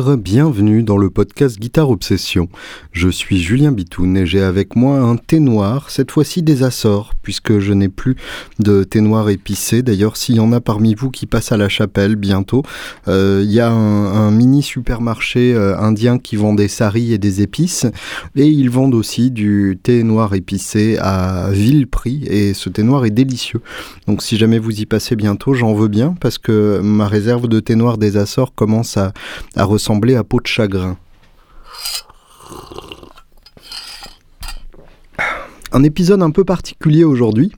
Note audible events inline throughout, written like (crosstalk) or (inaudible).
bienvenue dans le podcast Guitare Obsession. Je suis Julien Bitoun et j'ai avec moi un thé noir, cette fois-ci des Açores, puisque je n'ai plus de thé noir épicé. D'ailleurs, s'il y en a parmi vous qui passent à la chapelle bientôt, euh, il y a un, mini supermarché euh, indien qui vend des saris et des épices, et ils vendent aussi du thé noir épicé à vil prix, et ce thé noir est délicieux. Donc si jamais vous y passez bientôt, j'en veux bien, parce que ma réserve de thé noir des Açores commence à, ressembler à peau de chagrin. Un épisode un peu particulier aujourd'hui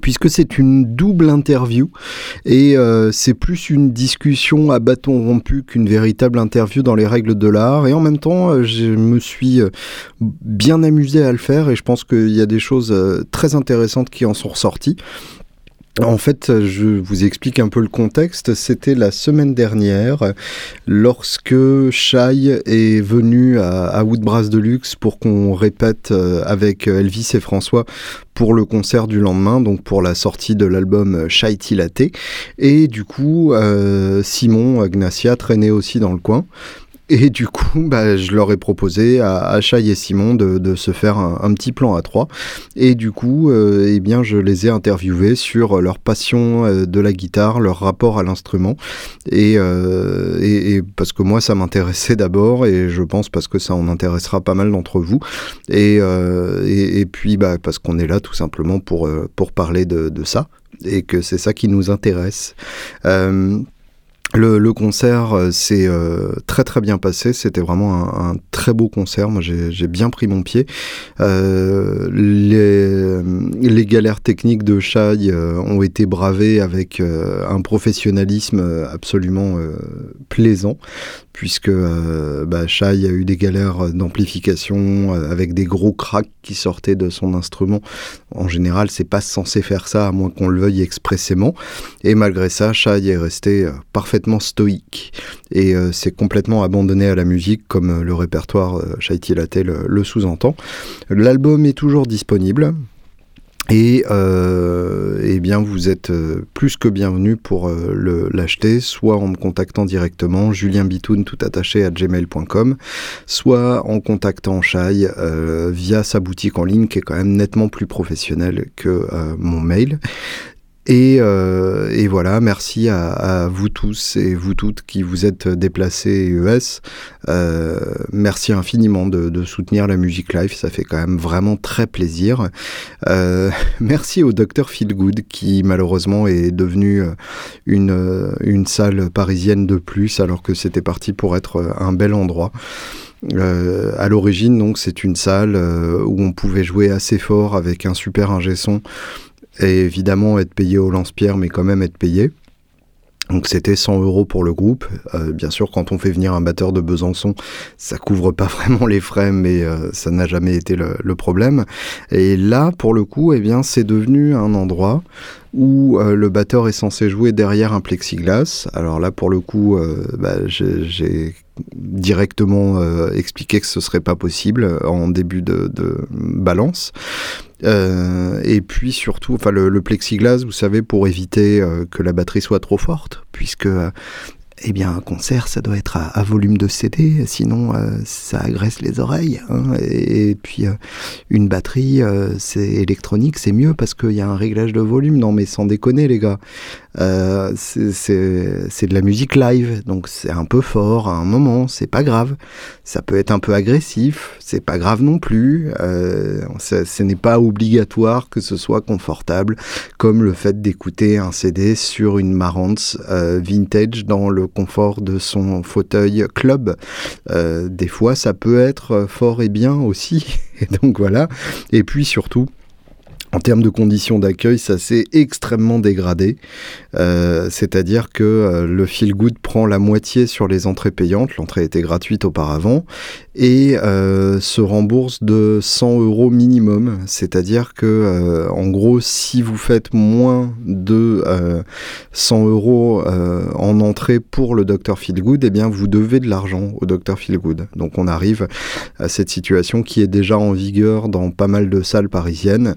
puisque c'est une double interview et euh, c'est plus une discussion à bâton rompu qu'une véritable interview dans les règles de l'art et en même temps euh, je me suis euh, bien amusé à le faire et je pense qu'il y a des choses très intéressantes qui en sont ressorties. En fait, je vous explique un peu le contexte. C'était la semaine dernière, lorsque Shai est venu à, Woodbrass Deluxe pour qu'on répète euh, avec Elvis et François pour le concert du lendemain, donc pour la sortie de l'album Shai Tilaté. Et du coup, euh, Simon Agnacia traînait aussi dans le coin. Et du coup, bah, je leur ai proposé à, à et Simon de, se faire un, petit plan à trois. Et du coup, euh, eh bien, je les ai interviewés sur leur passion euh, de la guitare, leur rapport à l'instrument. Euh, et, et, parce que moi, ça m'intéressait d'abord, et je pense parce que ça en intéressera pas mal d'entre vous. Et, et, puis, bah, parce qu'on est là tout simplement pour, pour parler de, de ça, et que c'est ça qui nous intéresse. Le, concert euh, s'est euh, très très bien passé, c'était vraiment un, très beau concert, moi j'ai bien pris mon pied. Euh, les, galères techniques de Shai ont été bravées avec un professionnalisme absolument plaisant puisque bah, Shai a eu des galères d'amplification avec des gros cracks qui sortaient de son instrument. En général, c'est pas censé faire ça à moins qu'on le veuille expressément. Et malgré ça, Shai est resté euh, stoïque et s'est complètement abandonné à la musique comme le répertoire Shai Tilatel le sous-entend. L'album est toujours disponible. Et euh, eh bien, vous êtes euh, plus que bienvenu pour euh, l'acheter, soit en me contactant directement, Julien Bitoun, tout attaché à gmail.com, soit en contactant Shai via sa boutique en ligne qui est quand même nettement plus professionnelle que mon mail. Euh, et, voilà, merci à, vous tous et vous toutes qui vous êtes déplacés ES. Euh, merci infiniment de, soutenir la musique live, ça fait quand même vraiment très plaisir. Euh, (laughs) merci au docteur Feelgood qui malheureusement est devenu une, une salle parisienne de plus alors que c'était parti pour être un bel endroit. à l'origine, donc, c'est une salle où on pouvait jouer assez fort avec un super ingé son et évidemment être payé au lance-pierre, mais quand même être payé. Donc c'était 100 euros pour le groupe. Euh, bien sûr, quand on fait venir un batteur de Besançon, ça couvre pas (laughs) vraiment les frais, mais euh, ça n'a jamais été le, problème. Et là, pour le coup, eh bien, c'est devenu un endroit où euh, le batteur est censé jouer derrière un plexiglas. Alors là, pour le coup, bah, j'ai directement expliqué que ce serait pas possible en début de, balance. Euh, et puis surtout, enfin le, plexiglas, vous savez, pour éviter euh, que la batterie soit trop forte, puisque euh, eh bien, un concert, ça doit être à, volume de CD, sinon ça agresse les oreilles. Hein. et, puis, une batterie, c'est électronique, c'est mieux parce qu'il y a un réglage de volume. Non, mais sans déconner, les gars. Euh, c'est de la musique live, donc c'est un peu fort à un moment, c'est pas grave. Ça peut être un peu agressif, c'est pas grave non plus. Euh, ce n'est pas obligatoire que ce soit confortable, comme le fait d'écouter un CD sur une Marantz euh, vintage dans le confort de son fauteuil club. Euh, des fois, ça peut être fort et bien aussi. (laughs) Et donc voilà. Et puis surtout, en termes de conditions d'accueil, ça s'est extrêmement dégradé. Euh, c'est-à-dire que euh, le Feel Good prend la moitié sur les entrées payantes. L'entrée était gratuite auparavant et euh, se rembourse de 100 euros minimum. C'est-à-dire que, en gros, si vous faites moins de 100 euros en entrée pour le Dr Feel Good, eh bien, vous devez de l'argent au Dr Feel Good. Donc, on arrive à cette situation qui est déjà en vigueur dans pas mal de salles parisiennes.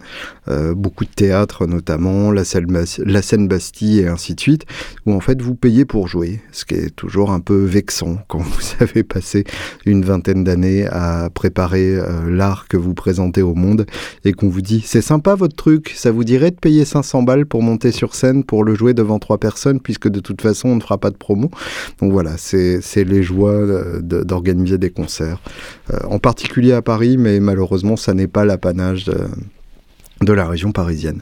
beaucoup de théâtre notamment, la scène, la scène Bastille et ainsi de suite, où en fait vous payez pour jouer, ce qui est toujours un peu vexant (laughs) quand vous avez passé une vingtaine d'années à préparer l'art que vous présentez au monde et qu'on vous dit c'est sympa votre truc, ça vous dirait de payer 500 balles pour monter sur scène pour le jouer devant trois personnes puisque de toute façon on ne fera pas de promo. Donc voilà, c'est les joies d'organiser des concerts, euh, en particulier à Paris, mais malheureusement ça n'est pas l'apanage de la région parisienne.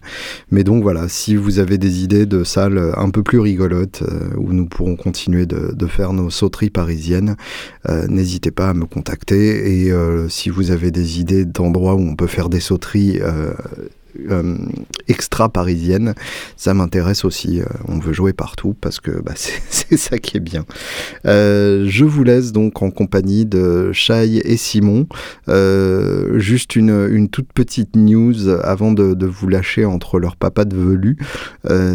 Mais donc voilà, si vous avez des idées de salles un peu plus rigolotes euh, où nous pourrons continuer de, faire nos sauteries parisiennes, euh, n'hésitez pas à me contacter. Et si vous avez des idées d'endroits où on peut faire des sauteries euh, extra parisienne, ça m'intéresse aussi. Euh, on veut jouer partout parce que bah, (laughs) c'est ça qui est bien. Euh, je vous laisse donc en compagnie de Shai et Simon. juste une, toute petite news avant de, vous lâcher entre leurs papas de velu.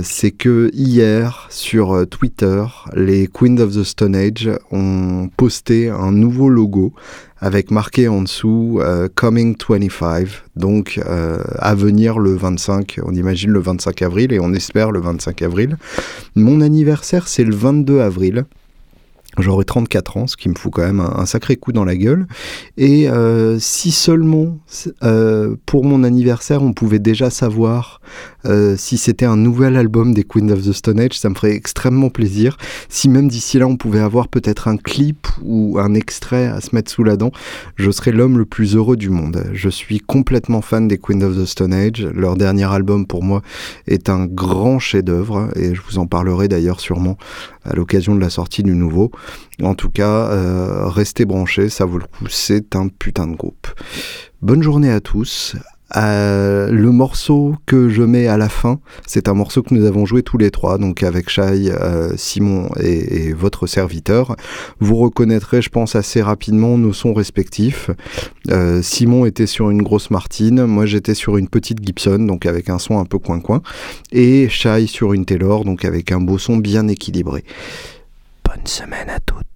c'est que hier sur Twitter, les Queens of the Stone Age ont posté un nouveau logo avec marqué en dessous euh, Coming 25, donc euh, à venir le 25, on imagine le 25 avril et on espère le 25 avril. Mon anniversaire c'est le 22 avril. J'aurai 34 ans, ce qui me fout quand même un, sacré coup dans la gueule. Et euh, si seulement euh, pour mon anniversaire on pouvait déjà savoir euh, si c'était un nouvel album des Queens of the Stone Age, ça me ferait extrêmement plaisir. Si même d'ici là on pouvait avoir peut-être un clip ou un extrait à se mettre sous la dent, je serais l'homme le plus heureux du monde. Je suis complètement fan des Queens of the Stone Age. Leur dernier album pour moi est un grand chef-d'œuvre et je vous en parlerai d'ailleurs sûrement à l'occasion de la sortie du nouveau. En tout cas, euh, restez branchés, ça vaut le coup, c'est un putain de groupe. Bonne journée à tous. Euh, le morceau que je mets à la fin, c'est un morceau que nous avons joué tous les trois, donc avec Shai, euh, Simon et, votre serviteur. Vous reconnaîtrez, je pense, assez rapidement nos sons respectifs. Simon était sur une grosse Martine, moi j'étais sur une petite Gibson, donc avec un son un peu coin-coin, et Shai sur une Taylor, donc avec un beau son bien équilibré. Bonne semaine à toutes.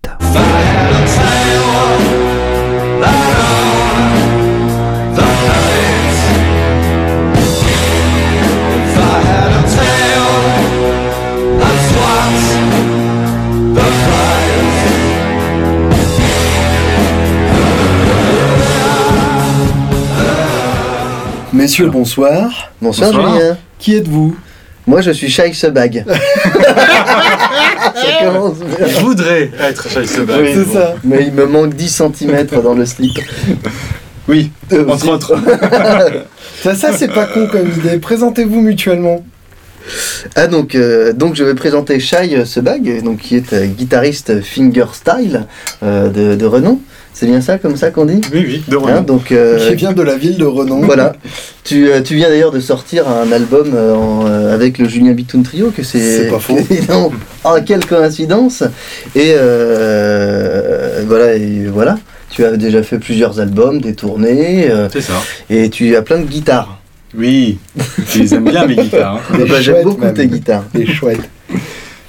Messieurs, bonsoir. Bonsoir, Julien. Qui êtes-vous? Moi, je suis Shai Sebag. (laughs) Je voudrais être Shai Sebag. c'est ça. Mais il me manque 10 cm dans le slip. Oui, euh, entre autres. (laughs) ça, ça c'est pas con comme idée. Présentez-vous mutuellement. Ah donc, euh, donc je vais présenter Shai Sebag, donc, qui est euh, guitariste fingerstyle de, de renom. C'est bien ça, comme ça qu'on dit? Oui, oui, de Renon. Hein, donc, euh, Qui vient de la ville de Renon. Voilà. tu, euh, tu viens d'ailleurs de sortir un album euh, avec le Julien Bitoun Trio, que c'est... C'est pas faux. (laughs) oh, quelle coïncidence Et voilà, et voilà. Tu as déjà fait plusieurs albums, des tournées. c'est ça. Et tu as plein de guitares. Oui, je les aime bien mes guitares. Hein. (laughs) Bah, j'aime beaucoup tes guitares. Des chouettes.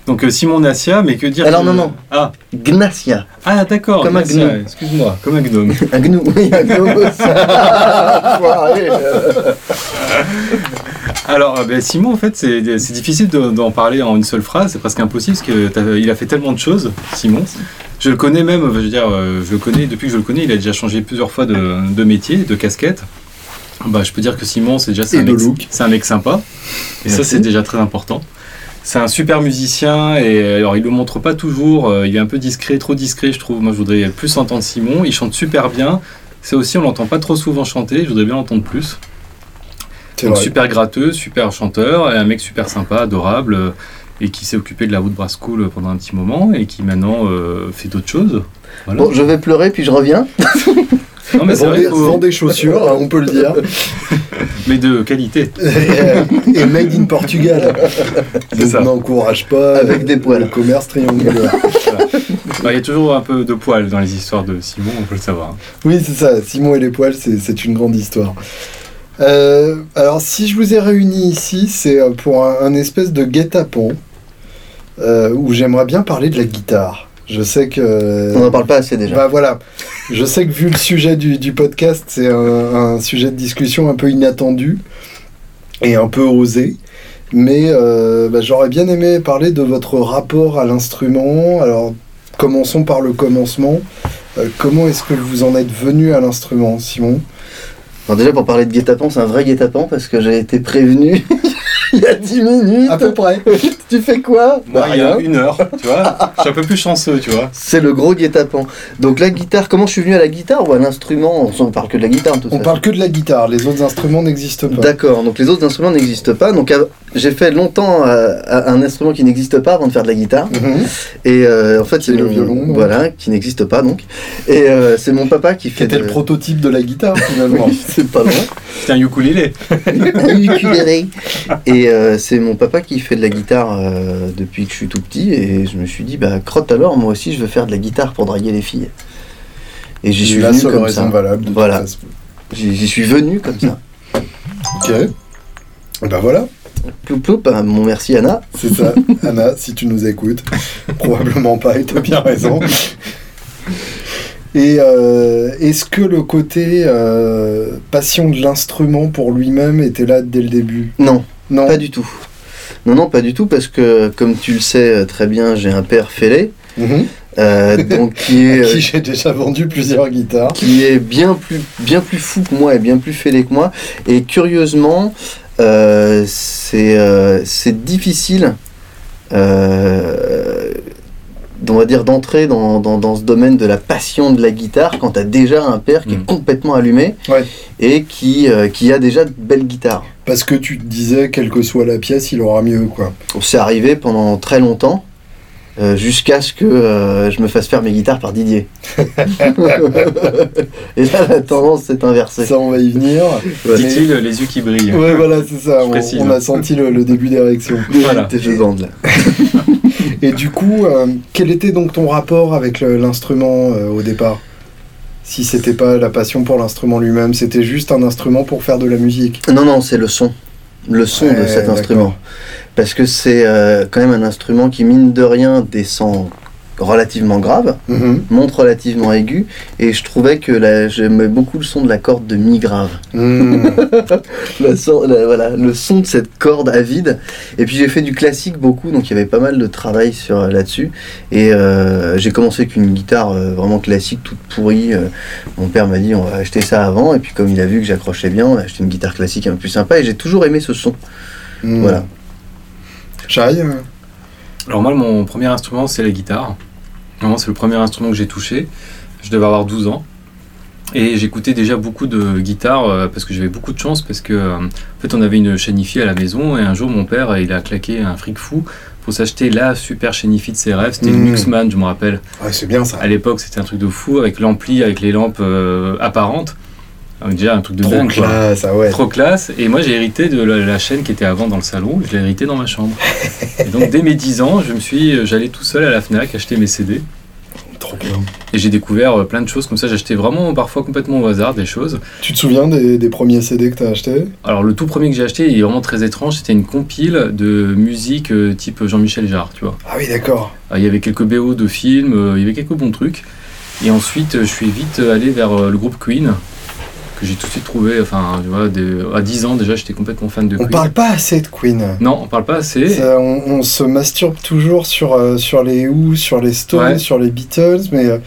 Donc euh, Simon Nassia, mais que dire Alors non, non. Ah. Gnacia. Ah d'accord. Comme un gnome. Excuse-moi, comme un gnome. un gnome, (laughs) oui, un gnome aussi. (laughs) Alors, euh, ben, Simon, en fait, c'est difficile d'en parler en une seule phrase, c'est presque impossible parce qu'il a fait tellement de choses, Simon. Je le connais même, je veux dire, euh, je le connais, depuis que je le connais, il a déjà changé plusieurs fois de, de métier, de casquette. Bah, je peux dire que Simon, c'est déjà un, mec, un mec sympa. Et ça, c'est déjà très important. C'est un super musicien et alors il le montre pas toujours, euh, il est un peu discret, trop discret je trouve. Moi je voudrais plus entendre Simon, il chante super bien. C'est aussi on l'entend pas trop souvent chanter, je voudrais bien l'entendre plus. Donc super gratteux, super chanteur et un mec super sympa, adorable et qui s'est occupé de la Woodbrass School pendant un petit moment et qui maintenant euh, fait d'autres choses. Bon, je vais pleurer puis je reviens. (laughs) Non, mais vend, des, chaussures, hein, on peut le dire. (laughs) mais de qualité. Et, made in Portugal. ça. n'encourage pas avec des poils. le commerce triangulaire. (laughs) Bah, il y a toujours un peu de poils dans les histoires de Simon, on peut le savoir. Oui, c'est ça. Simon et les poils, c'est une grande histoire. Euh, alors, si je vous ai réunis ici, c'est euh, pour un, espèce de guet-apens euh, où j'aimerais bien parler de la guitare. Je sais que. On n'en parle pas assez déjà. Bah voilà. Je sais que vu le sujet du, podcast, c'est un, sujet de discussion un peu inattendu. et un peu osé. Mais euh, bah, j'aurais bien aimé parler de votre rapport à l'instrument. Alors, commençons par le commencement. Euh, comment est-ce que vous en êtes venu à l'instrument, Simon? Alors déjà pour parler de guet-apens, c'est un vrai guet-apens parce que j'ai été prévenu (laughs) il y a 10 minutes. À peu près. (laughs) tu fais quoi Moi, Bah, il y a rien. une heure, tu vois. (laughs) Je suis un peu plus chanceux, tu vois. C'est le gros guet-apens. Donc la guitare, comment je suis venu à la guitare ou à l'instrument? On parle que de la guitare tout On ça. parle que de la guitare, les autres instruments n'existent pas. D'accord, donc les autres instruments n'existent pas. Donc j'ai fait longtemps euh, un instrument qui n'existe pas avant de faire de la guitare. Mhm. Et euh, en fait, Qui c'est est le mon- violon. Voilà, qui n'existe pas donc. Et euh, c'est mon papa qui Qui fait. était de- le prototype de la guitare, (laughs) finalement. c'est pas loin. C'était un ukulélé. Ukulélé. (laughs) Et euh, c'est mon papa qui fait de la guitare euh, depuis que je suis tout petit. Et je me suis dit, bah crotte alors, moi aussi je veux faire de la guitare pour draguer les filles. Et j'y C'est suis la venu seule comme raison ça. valable. de Voilà. j'y suis venu comme ça. Ok. Ben voilà, Ploup ploup, mon merci Anna. c'est ça. (laughs) Anna, si tu nous écoutes, probablement pas, et tu as bien raison. Et euh, est-ce que le côté euh, passion de l'instrument pour lui-même était là dès le début? Non, Non. pas du tout. Non, non, pas du tout, parce que comme tu le sais euh, très bien, j'ai un père fêlé, euh, donc qui (laughs) est, qui j'ai déjà vendu plusieurs guitares. qui est bien plus, bien plus fou que moi et bien plus fêlé que moi. Et curieusement, euh, c'est euh, c'est difficile, euh, on va dire, d'entrer dans, dans, dans ce domaine de la passion de la guitare quand tu as déjà un père qui Mm. est complètement allumé Ouais. et qui, euh, qui a déjà de belles guitares. Parce que tu te disais, quelle que soit la pièce, il aura mieux, quoi. C'est arrivé pendant très longtemps, euh, jusqu'à ce que euh, je me fasse faire mes guitares par Didier. (laughs) et là, la tendance s'est inversée. Ça, on va y venir. Ouais. Dit-il, les yeux qui brillent. Ouais, voilà, c'est ça. On, on a senti le, le début d'érection. Voilà. Tes là. (laughs) Et du coup, euh, quel était donc ton rapport avec l'instrument euh, au départ? Si c'était pas la passion pour l'instrument lui-même, c'était juste un instrument pour faire de la musique. Non, non, c'est le son. Le son de cet instrument. Parce que c'est euh, quand même un instrument qui, mine de rien, descend relativement grave, Mhm. monte relativement aigu, et je trouvais que j'aimais beaucoup le son de la corde de mi grave. Mhm. (laughs) Le son, la- voilà, le son de cette corde à vide. Et puis j'ai fait du classique beaucoup, donc il y avait pas mal de travail sur euh, là-dessus. Et euh, j'ai commencé avec une guitare euh, vraiment classique, toute pourrie. euh. mon père m'a dit on va acheter ça avant, et puis comme il a vu que j'accrochais bien, on a acheté une guitare classique un peu plus sympa. Et j'ai toujours aimé ce son. Mhm. Voilà. Shai, euh, Alors moi, mon premier instrument, c'est la guitare. Vraiment, c'est le premier instrument que j'ai touché. Je devais avoir 12 ans. Et j'écoutais déjà beaucoup de guitares euh, parce que j'avais beaucoup de chance parce que euh, en fait on avait une chaîne hi-fi à la maison et un jour mon père il a claqué un fric fou pour s'acheter la super chaîne hi-fi de ses rêves c'était une Luxman je me rappelle ouais, c'est bien ça. à l'époque c'était un truc de fou avec l'ampli avec les lampes euh, apparentes Donc, déjà un truc de Trop dingue classe, ah ouais. Trop classe. Et moi, j'ai hérité de la, la chaîne qui était avant dans le salon. Je l'ai hérité dans ma chambre. (laughs) Et donc, dès mes 10 ans, je me suis, j'allais tout seul à la Fnac acheter mes CD. Trop bien. Et j'ai découvert euh, plein de choses comme ça. J'achetais vraiment parfois complètement au hasard des choses. Tu te souviens des, des premiers CD que tu as achetés? Alors, le tout premier que j'ai acheté, il est vraiment très étrange. C'était une compile de musique euh, type Jean-Michel Jarre, tu vois. Ah oui, d'accord. Ah, Il y avait quelques BO de films, euh, il y avait quelques bons trucs. Et ensuite, euh, je suis vite allé vers euh, le groupe Queen, que j'ai tout de suite trouvé. Enfin, tu vois, des- à 10 ans déjà, j'étais complètement fan de On Queen. parle pas assez de Queen. Non, on parle pas assez. Ça, on, on se masturbe toujours sur, euh, sur les Who, sur les Stones, Ouais. sur les Beatles, mais, euh,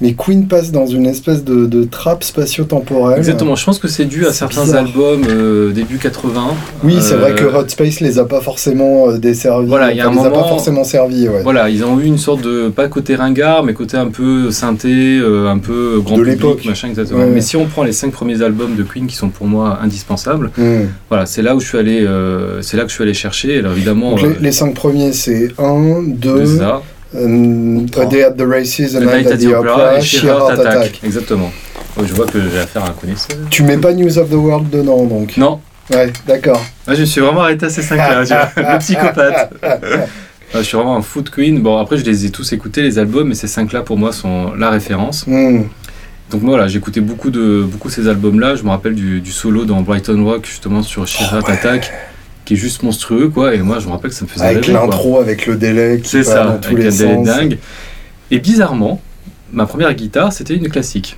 mais Queen passe dans une espèce de, de trappe spatio-temporelle. Exactement, je pense que c'est dû à certains bizarre. albums euh, début 80. Oui, c'est vrai que Hot Space les a pas forcément desservis. Voilà, il y a un les a pas moment- forcément servis, ouais. Voilà, ils ont eu une sorte de, pas côté ringard, mais côté un peu synthé, un peu grand De public, machin, exactement. Ouais. Mais si on prend les cinq premiers albums de Queen qui sont pour moi indispensables, Hmm. voilà, c'est là où je suis allé, euh, c'est là que je suis allé chercher. Alors évidemment, euh, les, les cinq premiers, c'est 1, 2, c'est ça, A Day at the Races, A The Night at the Opera, et Heart Attack. Attack. Exactement. Donc, je vois que j'ai affaire à un connaisseur. Tu mets pas News of the World dedans, donc Non, Ouais, d'accord. Moi, je me suis vraiment arrêté à ces cinq-là, (laughs) le psychopathe. Ah, je suis vraiment un fou de Queen. Bon, après, je les ai tous écoutés, les albums, mais ces cinq-là, pour moi, sont la référence. Hmm. Donc moi, voilà, j'écoutais beaucoup de beaucoup ces albums-là. Je me rappelle du, du solo dans Brighton Rock, justement, sur Shirat Oh, ouais. Attack, qui est juste monstrueux, quoi. Et moi, je me rappelle que ça me faisait Avec l'intro, avec le délai qui C'est ça, dans tous avec les un délai sens. dingue. Et bizarrement, ma première guitare, c'était une classique.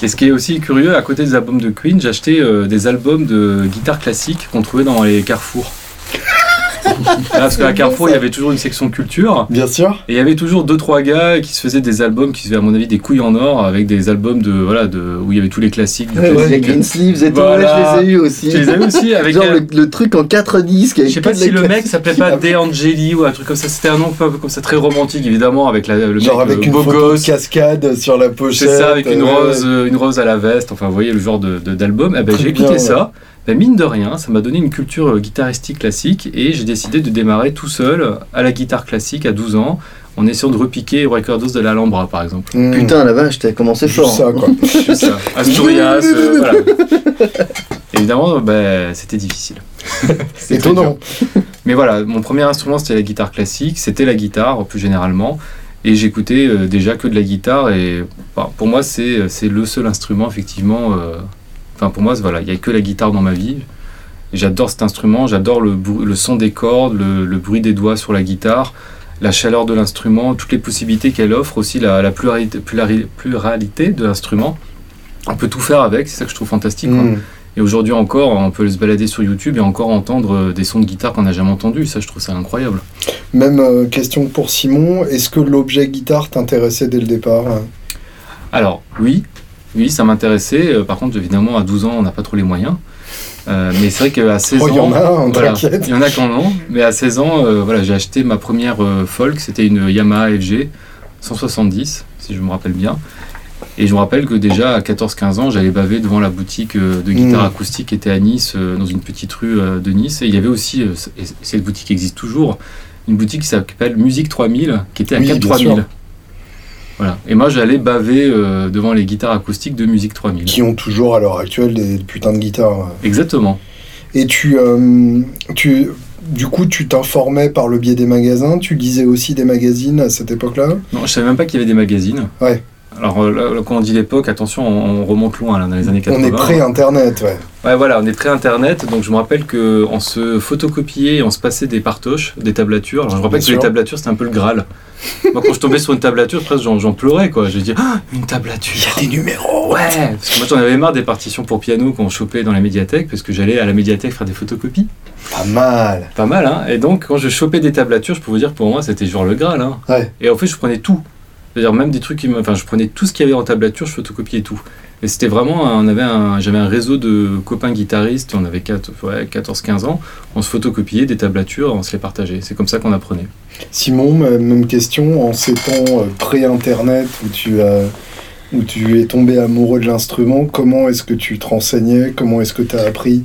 et ce qui est aussi curieux, à côté des albums de Queen, j'ai acheté euh, des albums de guitare classique qu'on trouvait dans les carrefours parce qu'à Carrefour, il y avait toujours une section culture. Bien sûr. Et il y avait toujours deux trois gars qui se faisaient des albums qui se faisaient à mon avis des couilles en or avec des albums de voilà de où il y avait tous les classiques. du Ouais, classique. les Green Sleeves et tout, Voilà. ouais, je les ai eu aussi. Je les ai aussi avec Genre le, le truc en 4 disques. Je sais pas si le mec s'appelait pas De Angeli ou un truc comme ça. C'était un nom un peu, comme ça, très romantique évidemment, avec la, le Genre mec avec euh, une beau gosse. de cascade sur la pochette. C'est ça, avec une ouais, rose, ouais. euh, une rose à la veste. Enfin, vous voyez le genre de d'album. Eh ben, j'ai écouté ça. Ben, mine de rien, ça m'a donné une culture euh, guitaristique classique et j'ai décidé de démarrer tout seul à la guitare classique à 12 ans en essayant de repiquer Recordos de l'Alhambra par exemple. Mmh. Putain, la vache, t'as commencé Juste fort. ça, hein. quoi. (laughs) Ça. Asturias, euh, voilà. Évidemment, ben, c'était difficile. (laughs) C'était Étonnant. Mais voilà, mon premier instrument c'était la guitare classique, c'était la guitare plus généralement. Et j'écoutais euh, déjà que de la guitare et enfin, pour moi c'est c'est le seul instrument effectivement. euh, Enfin pour moi voilà, il n'y a que la guitare dans ma vie. J'adore cet instrument, j'adore le, son des cordes, le, le bruit des doigts sur la guitare, la chaleur de l'instrument, toutes les possibilités qu'elle offre, aussi la, la pluralité, plurali- pluralité de l'instrument. On peut tout faire avec, c'est ça que je trouve fantastique. quoi. Mmh. Et aujourd'hui encore, on peut se balader sur YouTube et encore entendre euh, des sons de guitare qu'on n'a jamais entendus. Ça, je trouve ça incroyable. Même euh, question pour Simon, est-ce que l'objet guitare t'intéressait dès le départ? Hein Alors, oui, oui, ça m'intéressait. Euh, Par contre, évidemment, à 12 ans, on n'a pas trop les moyens. Euh, mais c'est vrai qu'à 16 Oh, il y en ans, a un, voilà, t'inquiète. il y en a en ont. Mais à 16 ans, euh, voilà, j'ai acheté ma première euh, folk. C'était une Yamaha FG 170, si je me rappelle bien. Et je me rappelle que déjà à 14-15 ans, j'allais baver devant la boutique de guitare Mm. acoustique qui était à Nice, dans une petite rue de Nice. Et il y avait aussi, et cette boutique existe toujours, une boutique qui s'appelle Musique 3000, qui était à Oui, 4 bien 3000. Et moi, j'allais baver euh, devant les guitares acoustiques de Musique 3000. Qui ont toujours à l'heure actuelle des putains de guitares. Exactement. Et tu, euh, tu, du coup, tu t'informais par le biais des magasins, tu lisais aussi des magazines à cette époque-là? Non, je savais même pas qu'il y avait des magazines. Ouais. Alors, euh, là, quand on dit l'époque, attention, on, on remonte loin, là, dans les années 80. On est pré-internet, ouais. Ouais, voilà, on est pré-internet, donc je me rappelle qu'on se photocopiait et on se passait des partoches, des tablatures. Alors, je me rappelle Bien que les tablatures, c'était un peu le Graal. Moi, quand je tombais sur une tablature, presque j'en, pleurais, quoi. Je dis, ah, une tablature des numéros Ouais Parce que moi, j'en avais marre des partitions pour piano qu'on chopait dans la médiathèque, parce que j'allais à la médiathèque faire des photocopies. Pas mal. Pas mal, hein Et donc, quand je chopais des tablatures, je peux vous dire, pour moi, c'était genre le Graal, hein Ouais. Et en fait, je prenais tout. C'est-à-dire même des trucs qui. Enfin, je prenais tout ce qu'il y avait en tablature, je photocopiais tout. Et c'était vraiment... On avait un... J'avais un réseau de copains guitaristes, on avait 4, ouais, 14-15 ans, on se photocopiait des tablatures, on se les partageait. C'est comme ça qu'on apprenait. Simon, même question, en ces temps euh, pré-internet où tu as où tu es tombé amoureux de l'instrument, comment est-ce que tu te renseignais Comment est-ce que tu as appris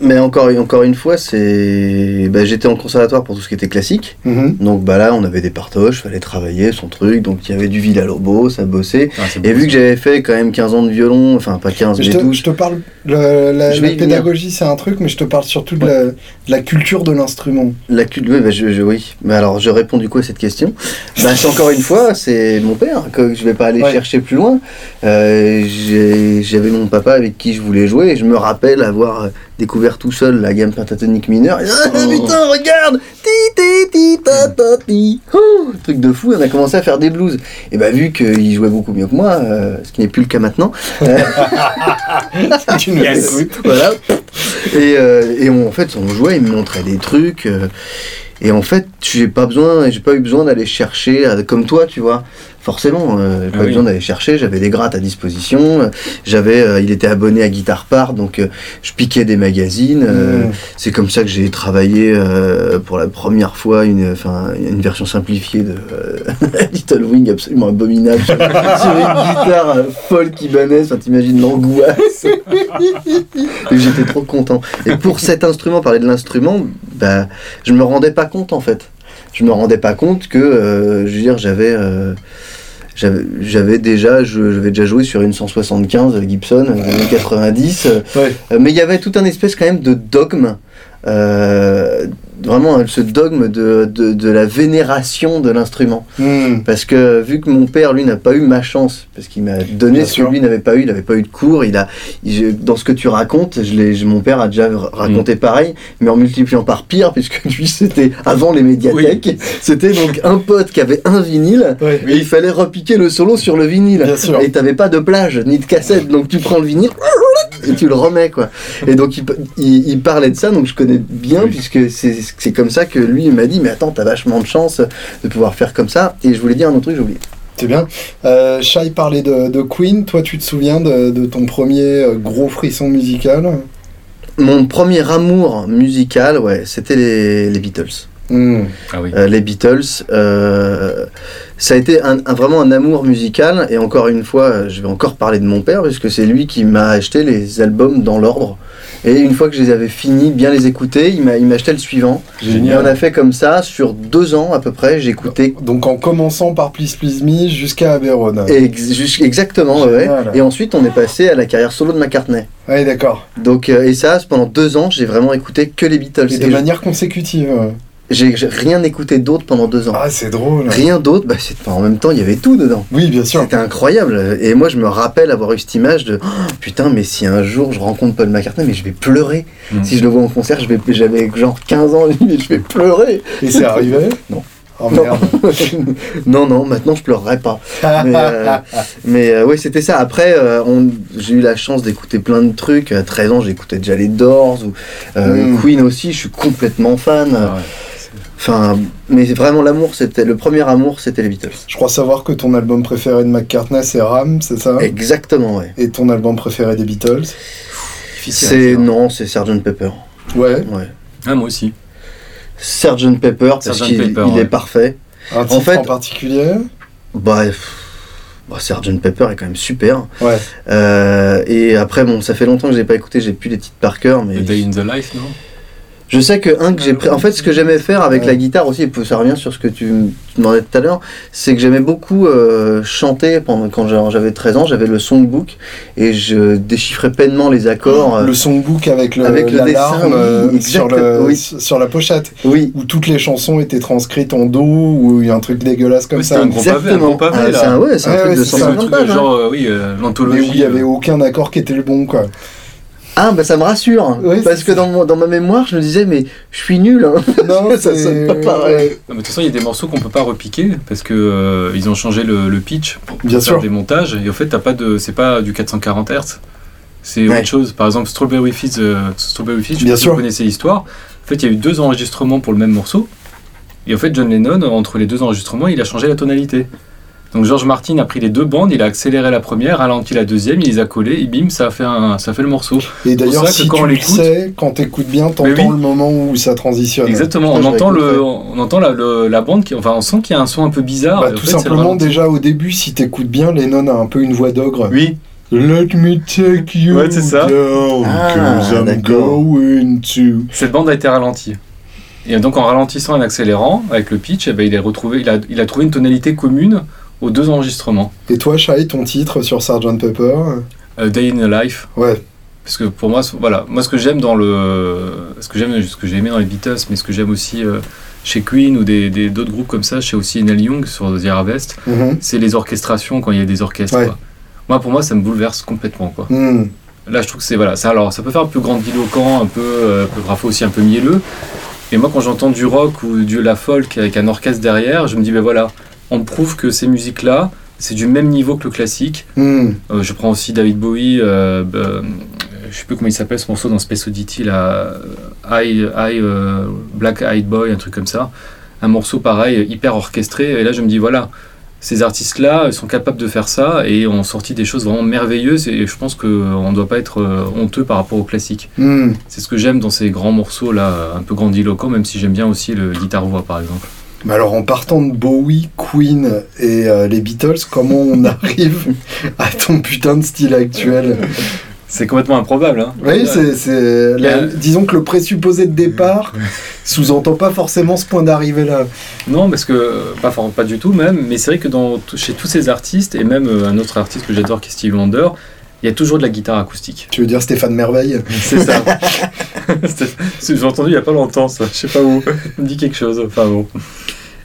Mais encore, encore une fois, c'est. Bah, J'étais en conservatoire pour tout ce qui était classique. Mhm. Donc bah là, on avait des partoches, fallait travailler son truc. Donc il y avait du Villa-Lobos, ça bossait. Ah, Et vu que j'avais fait quand même 15 ans de violon, enfin pas 15, Mais mais je, te, 12, je te parle, le- la, Je pédagogie c'est un truc, mais je te parle surtout de, la, de la culture de l'instrument. La culture, oui, bah, je, je- oui. Mais alors, je réponds du coup à cette question. Bah, c'est encore une fois, c'est mon père que je vais pas aller Ouais. chercher plus loin. Euh, j'ai- J'avais mon papa avec qui je voulais jouer et je me rappelle avoir découvert tout seul la gamme pentatonique mineure. Et, ah, Oh. putain, regarde Ti, ti, ti, ta, ta, ti. Oh, Truc de fou, on a commencé à faire des blues. Et bah, vu qu'il jouait beaucoup mieux que moi, euh, ce qui n'est plus le cas maintenant, euh, (laughs) tu nous voilà. Et, euh, et on, en fait, on jouait, il me montrait des trucs. et en fait, j'ai pas besoin, j'ai pas eu besoin d'aller chercher, comme toi, tu vois. Forcément, euh, j'ai Ah pas oui. besoin d'aller chercher. J'avais des grattes à disposition. euh, J'avais, euh, il était abonné à Guitar Part, donc euh, je piquais des magazines. euh, Mhm. C'est comme ça que j'ai travaillé pour la première fois une, version simplifiée de (laughs) Little Wing absolument abominable sur, (laughs) sur une guitare folk ibanaise. Enfin, t'imagines l'angoisse. (laughs) J'étais trop content. Et pour cet instrument, parler de l'instrument, bah, je me rendais pas compte en fait. Je me rendais pas compte que, euh, je veux dire, j'avais. euh, j'avais déjà, je- j'avais déjà joué sur une 175 Gibson, euh, des années 90. euh, Ouais. euh, mais il y avait tout un espèce quand même de dogme. euh, vraiment ce dogme de, de, de la vénération de l'instrument. Hmm. Parce que vu que mon père, lui, n'a pas eu ma chance, parce qu'il m'a donné Bien ce sûr. que lui n'avait pas eu, il n'avait pas eu de cours, il a, il- dans ce que tu racontes, je l'ai- je- mon père a déjà ra- raconté Mm. pareil, mais en multipliant par pire, puisque (laughs) lui, c'était avant les médiathèques, c'était donc un pote qui avait un vinyle, Ouais. et il fallait repiquer le solo sur le vinyle. Bien. Et t'avais pas de plage, ni de cassette, donc tu prends le vinyle, et tu le remets, quoi. Et donc il, il- il parlait de ça, donc je connais bien, Oui. puisque c'est c'est comme ça que lui il m'a dit, mais attends, t'as vachement de chance de pouvoir faire comme ça. Et je voulais dire un autre truc, j'ai oublié. C'est bien. Euh, Shai parlait de, de Queen. Toi, tu te souviens de, de ton premier euh, gros frisson musical? Mon premier amour musical, ouais, c'était les, les Beatles. Hmm. Ah oui. Euh, les Beatles, euh, ça a été un, un- vraiment un amour musical. Et encore une fois, euh, je vais encore parler de mon père, puisque c'est lui qui m'a acheté les albums dans l'ordre. Et une fois que je les avais finis, bien les écouter, il m'a acheté le suivant. Et on a fait comme ça sur deux ans à peu près. J'ai écouté Donc en commençant par Please Please Me jusqu'à Aberon. ex- exactement, ouais. Et ensuite, on est passé à la carrière solo de McCartney. Ouais, d'accord. Donc, euh, et ça, pendant deux ans, j'ai vraiment écouté que les Beatles. Et de Et manière consécutive. J'ai rien écouté d'autre pendant deux ans. Ah, c'est drôle. Rien d'autre, bah, en même temps, il y avait tout dedans. Oui, bien sûr. C'était incroyable. Et moi, je me rappelle avoir eu cette image de Oh, putain, mais si un jour je rencontre Paul McCartney, mais je vais pleurer. Mm. Si je le vois en concert, j'avais genre 15 ans, (laughs) mais je vais pleurer. Et c'est arrivé Non. Oh Non. merde. (laughs) non, non, maintenant je pleurerai pas. Mais, euh, (laughs) mais euh, oui, c'était ça. Après, euh, j'ai eu la chance d'écouter plein de trucs. À 13 ans, j'écoutais déjà les Doors ou euh, Mm. Queen aussi. Je suis complètement fan. Ah ouais. Enfin, mais vraiment l'amour, c'était le premier amour, c'était les Beatles. Je crois savoir que ton album préféré de McCartney, c'est Ram, c'est ça? Exactement, ouais. Et ton album préféré des Beatles? C'est non, c'est Sgt Pepper. Ouais. Ouais. Ah, moi aussi. Sgt Pepper parce qu'il ouais. est parfait. Un titre en, fait- particulier? Bah, bah, Sgt Pepper est quand même super. Ouais. Euh, et après, bon, ça fait longtemps que j'ai pas écouté, j'ai plus les titres par cœur, mais A Day in the Life, non? Je sais que un que j'ai pris. En fait, ce que j'aimais faire avec Ouais. la guitare aussi, ça revient sur ce que tu, tu demandais tout à l'heure, c'est que j'aimais beaucoup euh, chanter pendant quand j'a- j'avais 13 ans, j'avais le songbook et je déchiffrais pleinement les accords. euh, Le songbook avec le Avec le dessin, euh, exact, sur, le, oui. sur la pochette, Oui, où toutes les chansons étaient transcrites en dos, ou il y a un truc dégueulasse comme Oui, ça. un gros pavé, un exactement. gros pavé, Ah, là. c'est un, ouais, c'est un Ouais, truc ouais, de c'est C'est ça. le 150 truc, pages. hein. genre, euh, oui, euh, Mais l'anthologie. où il n'y avait euh, aucun accord qui était le bon, quoi. Ah, bah ça me rassure. Oui, parce que dans, mon- dans ma mémoire, je me disais, mais je suis nul. hein. Non, (laughs) Ça c'est sonne pas pareil. Non, mais de toute façon, il y a des morceaux qu'on peut pas repiquer parce que euh, ils ont changé le, le pitch pour Bien faire sûr. des montages et au fait, t'as pas de, c'est pas du 440 Hz. C'est Ouais. autre chose. Par exemple, Strawberry Fields, euh, Strawberry Fields, je sais Bien pas si sûr. vous connaissez l'histoire. En fait, il y a eu deux enregistrements pour le même morceau. Et en fait, John Lennon, entre les deux enregistrements, il a changé la tonalité. Donc George Martin a pris les deux bandes, il a accéléré la première, ralenti la deuxième, il les a collées, et bim, ça a fait, un, ça a fait le morceau. Et d'ailleurs, si quand tu on le sais, quand t'écoutes bien, t'entends oui. le moment où ça transitionne. Exactement, on entend, le, on entend la, le- la bande, qui, enfin on sent qu'il y a un son un peu bizarre. Bah, tout fait, simplement, déjà au début, si t'écoutes bien, Lennon a un peu une voix d'ogre. Oui, Let me take you Ouais, ça. down, Ah, 'cause I'm going to... cette bande a été ralentie. Et donc en ralentissant et en accélérant avec le pitch, eh ben, il, a retrouvé, il, a, il a trouvé une tonalité commune aux deux enregistrements. Et toi, Shai, ton titre sur Sgt Pepper A Day in a Life. Ouais. Parce que pour moi, voilà, moi ce que j'aime dans le, ce que j'aime, ce que j'ai aimé dans les Beatles, mais ce que j'aime aussi euh, chez Queen ou des d'autres groupes comme ça, chez aussi Neil Young sur The Harvest, Mhm. c'est les orchestrations quand il y a des orchestres. Ouais. quoi. Moi, pour moi, ça me bouleverse complètement, quoi. Hmm. Là, je trouve que c'est voilà, ça alors ça peut faire un peu grandiloquent, un peu, euh, parfois aussi un peu mielleux. Et moi, quand j'entends du rock ou du la folk avec un orchestre derrière, je me dis ben voilà, on me prouve que ces musiques-là, c'est du même niveau que le classique. Hmm. Euh, je prends aussi David Bowie, euh, bah, je sais plus comment il s'appelle ce morceau dans Space Oddity, là, I, I, euh, Black Eyed Boy, un truc comme ça. Un morceau pareil, hyper orchestré. Et là, je me dis voilà, ces artistes-là sont capables de faire ça et ont sorti des choses vraiment merveilleuses. Et je pense qu'on ne doit pas être euh, honteux par rapport au classique. Hmm. C'est ce que j'aime dans ces grands morceaux-là, un peu grandiloquents, même si j'aime bien aussi le guitare-voix, par exemple. Mais alors, en partant de Bowie, Queen et euh, les Beatles, comment on (laughs) arrive à ton putain de style actuel? C'est complètement improbable. Hein Oui, c'est, disons que le présupposé de départ (laughs) sous-entend pas forcément ce point d'arrivée là. Non, parce que pas, for- pas du tout même, mais c'est vrai que dans, chez tous ces artistes, et même euh, un autre artiste que j'adore qui est Steve Wonder, il y a toujours de la guitare acoustique. Tu veux dire Stéphane Merveille (laughs) (laughs) C'est ça. J'ai entendu il n'y a pas longtemps ça, je sais pas où. Ça me dit quelque chose. Enfin bon.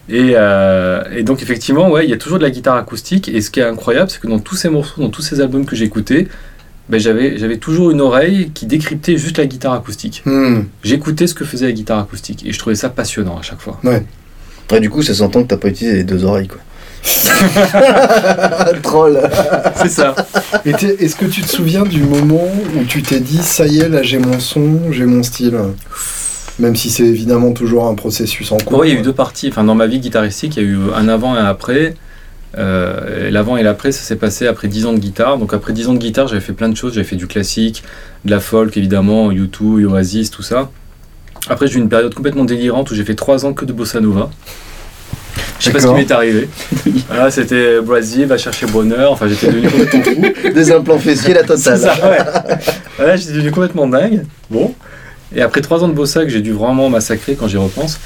Et, euh, et, donc effectivement, ouais, il y a toujours de la guitare acoustique. Et ce qui est incroyable, c'est que dans tous ces morceaux, dans tous ces albums que j'écoutais, ben j'avais, j'avais toujours une oreille qui décryptait juste la guitare acoustique. Hmm. J'écoutais ce que faisait la guitare acoustique et je trouvais ça passionnant à chaque fois. Ouais. Et du coup, ça s'entend que t'as pas utilisé les deux oreilles, quoi. (laughs) Troll. C'est ça. Est-ce que tu te souviens du moment où tu t'es dit ça y est, là j'ai mon son, j'ai mon style? Même si c'est évidemment toujours un processus en cours. Ouais, il y a eu deux parties. Enfin, dans ma vie guitaristique, il y a eu un avant et un après. Euh, L'avant et l'après, ça s'est passé après 10 ans de guitare. Donc après 10 ans de guitare, j'avais fait plein de choses. J'avais fait du classique, de la folk évidemment, U2, Oasis, tout ça. Après, j'ai eu une période complètement délirante où j'ai fait 3 ans que de bossa nova. Je sais pas ce qui m'est arrivé. Voilà, (laughs) c'était Brésil, va chercher bonheur. Enfin, j'étais devenu (laughs) complètement fou. Des implants fessiers, la totale. ça, ouais. Voilà, j'étais devenu complètement dingue. Bon. Et après 3 ans de bossa que j'ai dû vraiment massacrer quand j'y repense,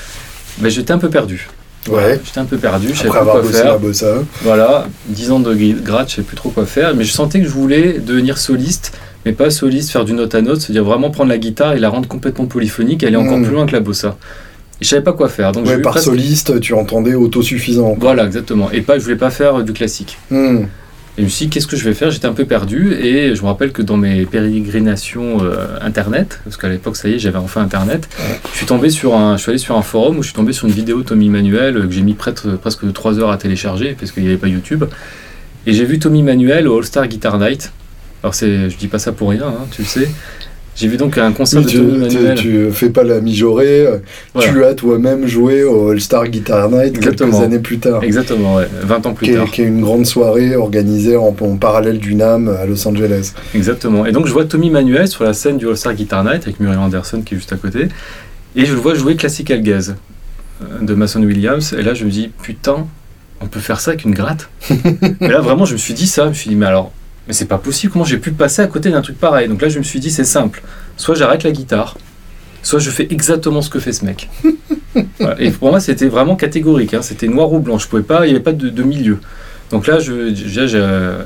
ben, j'étais un peu perdu. Ouais. J'étais un peu perdu, je savais Après pas avoir quoi bossé faire. la bossa. Voilà, 10 ans de gratte, je sais plus trop quoi faire, mais je sentais que je voulais devenir soliste, mais pas soliste, faire du note à note, c'est-à-dire vraiment prendre la guitare et la rendre complètement polyphonique, et aller encore Mm. plus loin que la bossa. Je savais pas quoi faire, donc Ouais, par presque- soliste, tu entendais autosuffisant. Voilà, exactement. Et pas, je voulais pas faire du classique. Hmm. Et je me suis dit, qu'est-ce que je vais faire? J'étais un peu perdu, et je me rappelle que dans mes pérégrinations euh, internet, parce qu'à l'époque, ça y est, j'avais enfin internet, je suis tombé sur un, je suis allé sur un forum où je suis tombé sur une vidéo de Tommy Manuel euh, que j'ai mis presque, presque 3 heures à télécharger parce qu'il n'y avait pas YouTube. Et j'ai vu Tommy Manuel au All Star Guitar Night. Alors c'est, je dis pas ça pour rien, hein, tu le sais. J'ai vu donc un concert Oui, de tu, Tommy Manuel. tu fais pas la mijaurée, euh, Voilà. tu as toi-même joué au All-Star Guitar Night Exactement. quelques années plus tard. Exactement, ouais, 20 ans plus Qui est, tard. qui est une grande soirée organisée en, en parallèle du NAM à Los Angeles. Exactement. Et donc je vois Tommy Manuel sur la scène du All Star Guitar Night avec Muriel Anderson qui est juste à côté. Et je le vois jouer Classical Gaze euh, de Mason Williams. Et là je me dis, putain, on peut faire ça avec une gratte (laughs) Et là vraiment je me suis dit ça. Je me suis dit, mais alors, mais c'est pas possible, comment j'ai pu passer à côté d'un truc pareil? Donc là je me suis dit, c'est simple. Soit j'arrête la guitare, soit je fais exactement ce que fait ce mec. (laughs) Voilà. Et pour moi c'était vraiment catégorique. hein. C'était noir ou blanc. Je pouvais pas, il n'y avait pas de, de milieu. Donc là, je, déjà, je,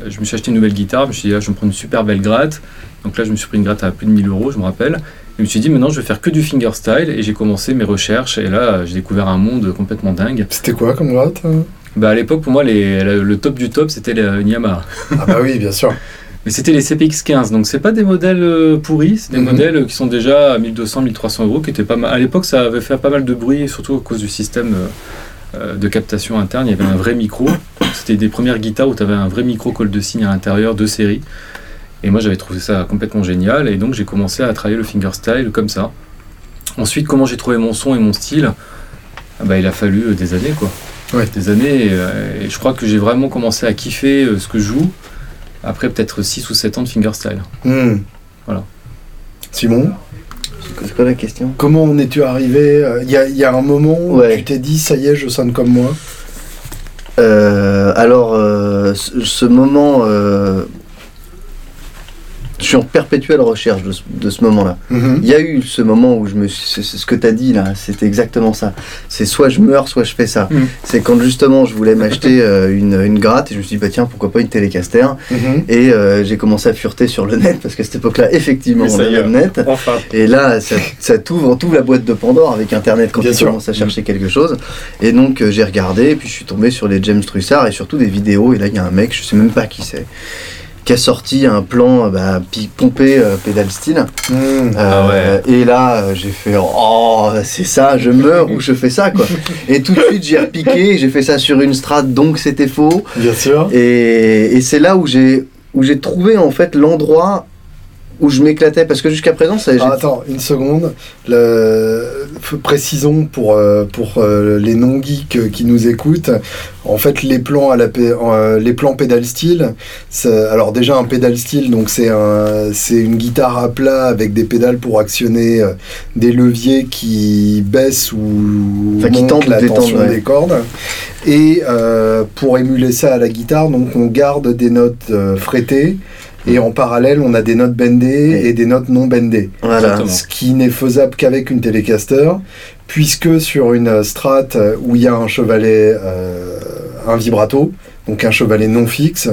je me suis acheté une nouvelle guitare. Je me suis dit, là, je vais me prendre une super belle gratte. Donc là, je me suis pris une gratte à plus de 1000 euros, je me rappelle. Et je me suis dit, maintenant, je vais faire que du fingerstyle. Et j'ai commencé mes recherches. Et là, j'ai découvert un monde complètement dingue. C'était quoi comme gratte hein Bah, à l'époque, pour moi, les- le, le top du top, c'était les une Yamaha. Ah bah oui, bien sûr. (laughs) Mais c'était les CPX15. Donc, c'est pas des modèles euh, pourris. C'est des Mhm. modèles qui sont déjà à 1200, 1300 euros. Qui étaient pas mal. À l'époque, ça avait fait pas mal de bruit, surtout à cause du système. euh, euh, de captation interne, il y avait un vrai micro. C'était des premières guitares où tu avais un vrai micro col de cygne à l'intérieur de série. Et moi j'avais trouvé ça complètement génial et donc j'ai commencé à travailler le fingerstyle comme ça. Ensuite, comment j'ai trouvé mon son et mon style? Ah bah, Il a fallu des années quoi. Ouais. Des années et, euh, et je crois que j'ai vraiment commencé à kiffer euh, ce que je joue après peut-être 6 ou 7 ans de fingerstyle. Hmm. Voilà. Simon, C'est quoi la question? Comment en es-tu arrivé Il y, a, y a un moment où Ouais. tu t'es dit ça y est, je sonne comme moi? Euh, alors, euh, ce, ce moment, euh, je suis en perpétuelle recherche de ce, de ce moment-là. Mhm. Il y a eu ce moment où je me suis, ce que tu as dit là, c'était exactement ça. C'est soit je meurs, soit je fais ça. Mm. C'est quand justement je voulais m'acheter euh, une, une gratte et je me suis dit, bah tiens, pourquoi pas une télécaster Mhm. Et euh, j'ai commencé à fureter sur le net parce qu'à cette époque-là, effectivement, on avait le net. Enfin, Et là, ça, ça t'ouvre, t'ouvre la boîte de Pandore avec Internet quand Bien tu sûr. commences à chercher quelque chose. Et donc euh, j'ai regardé, et puis je suis tombé sur les James Trussard et surtout des vidéos. Et là, il y a un mec, je sais même pas qui c'est, qui a sorti un plan bah, pi- pompé euh, pédale style. Hmm. Ah Euh, Et là, euh, j'ai fait Oh, c'est ça, je meurs ou je fais ça, quoi. (laughs) et tout de suite, j'ai repiqué, j'ai fait ça sur une strate, donc c'était faux. Bien sûr. Et, et c'est là où j'ai où j'ai trouvé en fait l'endroit où je m'éclatais parce que jusqu'à présent ça Ah, attends, une seconde. Le... Précisons pour, euh, pour euh, les non-geeks euh, qui nous écoutent. En fait, les plans, à la euh, les plans pédale style, alors déjà un pédale style, donc c'est un, c'est une guitare à plat avec des pédales pour actionner des leviers qui baissent ou Enfin, qui tentent la tension ouais. des cordes. Et pour émuler ça à la guitare, donc on garde des notes frettées. Et en parallèle, on a des notes bendées et des notes non bendées. voilà. Ce qui n'est faisable qu'avec une Telecaster, puisque sur une Strat où il y a un chevalet, euh, un vibrato, donc un chevalet non fixe.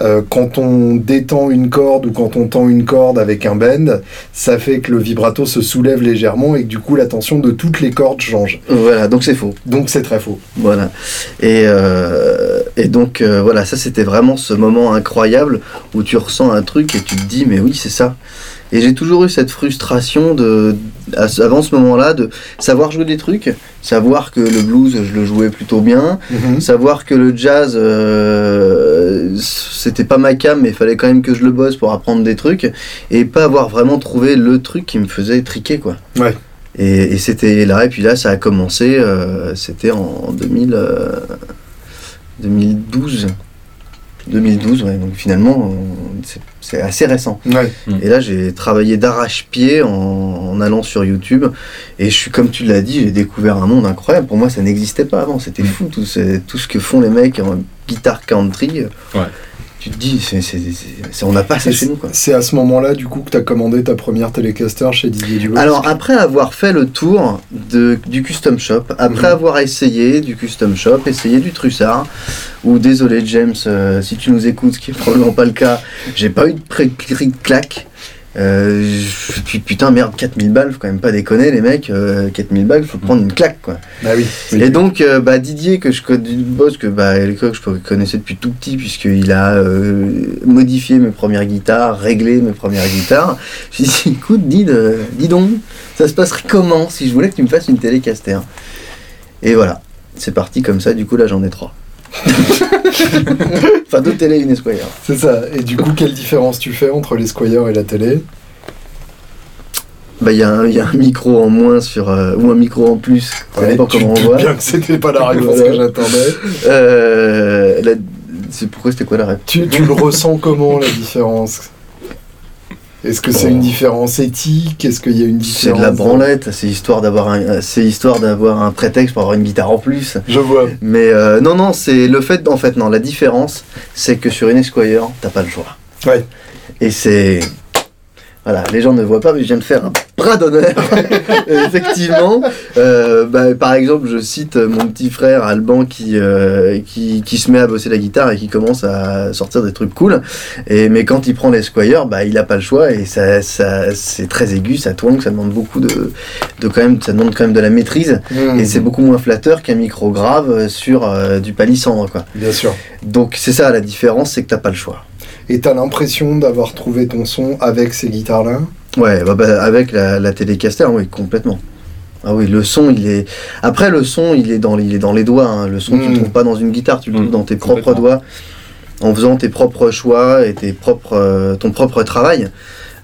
Euh, quand on détend une corde ou quand on tend une corde avec un bend, ça fait que le vibrato se soulève légèrement et que du coup la tension de toutes les cordes change. Voilà, donc c'est faux. Donc c'est très faux. Voilà. Et, euh, et donc euh, voilà, ça c'était vraiment ce moment incroyable où tu ressens un truc et tu te dis mais oui c'est ça. Et j'ai toujours eu cette frustration de, avant ce moment-là de savoir jouer des trucs, savoir que le blues je le jouais plutôt bien, Mhm. savoir que le jazz euh, c'était pas ma cam mais il fallait quand même que je le bosse pour apprendre des trucs et pas avoir vraiment trouvé le truc qui me faisait triquer quoi. Ouais. Et, et c'était là et puis là ça a commencé euh, c'était en 2000 euh, 2012 2012 ouais donc finalement on- c'est- assez récent. Ouais. Et là, j'ai travaillé d'arrache-pied en, en allant sur YouTube. Et je suis, comme tu l'as dit, j'ai découvert un monde incroyable. Pour moi, ça n'existait pas avant. C'était fou, tout, ce- tout ce que font les mecs en guitare country. Ouais. Tu te dis, on n'a pas ça chez nous. C'est à ce moment-là, du coup, que tu as commandé ta première Telecaster chez Didier Dubos. Alors, après avoir fait le tour de, du custom shop, après Mhm. avoir essayé du custom shop, essayé du trussard, ou désolé James, euh, si tu nous écoutes, ce qui est probablement pas le cas, j'ai pas eu de pré claque. Euh, je- putain, merde, 4000 balles, faut quand même pas déconner, les mecs. euh, 4000 balles, faut prendre une claque, quoi. Bah oui. Et donc, euh, bah, Didier, que je connais du boss, que bah, à l'époque, je connaissais depuis tout petit, puisqu'il a euh, modifié mes premières guitares, réglé mes premières guitares. Je lui ai dit, écoute, dis, de- dis donc, ça se passerait comment si je voulais que tu me fasses une télécaster? Et voilà, c'est parti comme ça, du coup, là, j'en ai trois. (laughs) enfin, deux télé et une Esquire. C'est ça. Et du coup, quelle différence tu fais entre les Squire et la télé? Bah, il y, a un- il y a un micro en moins sur, euh, ou un micro en plus, ça Ouais, dépend tu comment on voit. bien que c'était pas la réponse que j'attendais. Euh, la- c'est pourquoi c'était quoi la réponse Tu, tu le ressens comment la différence? Est-ce que c'est Oh. une différence éthique? Est-ce qu'il y a une C'est différence de la branlette, c'est histoire d'avoir un, c'est histoire d'avoir un prétexte pour avoir une guitare en plus. Je vois. Mais euh, non, non, c'est le fait, en fait, non, la différence, c'est que sur une Esquire, t'as pas le choix. Ouais. Et c'est, voilà, les gens ne voient pas, mais je viens de faire un bras d'honneur. (laughs) Effectivement, euh, bah, par exemple, je cite mon petit frère Alban qui, euh, qui, qui se met à bosser la guitare et qui commence à sortir des trucs cool. Et, mais quand il prend l'Esquire, bah, il a pas le choix et ça, ça, c'est très aigu, ça tourne, ça demande beaucoup de, de quand même, ça demande quand même de la maîtrise. Hmm, Et c'est beaucoup moins flatteur qu'un micro grave sur euh, du palissandre, quoi. Bien sûr. Donc c'est ça la différence, c'est que t'as pas le choix. Et t'as l'impression d'avoir trouvé ton son avec ces guitares-là? Ouais, bah, bah, avec la, la Telecaster, oui, complètement. Ah oui, le son, il est. Après, le son, il est dans, il est dans les doigts. hein. Le son, tu Mm. le trouves pas dans une guitare, tu le trouves dans tes propres doigts, en faisant tes propres choix et tes propres, euh, ton propre travail.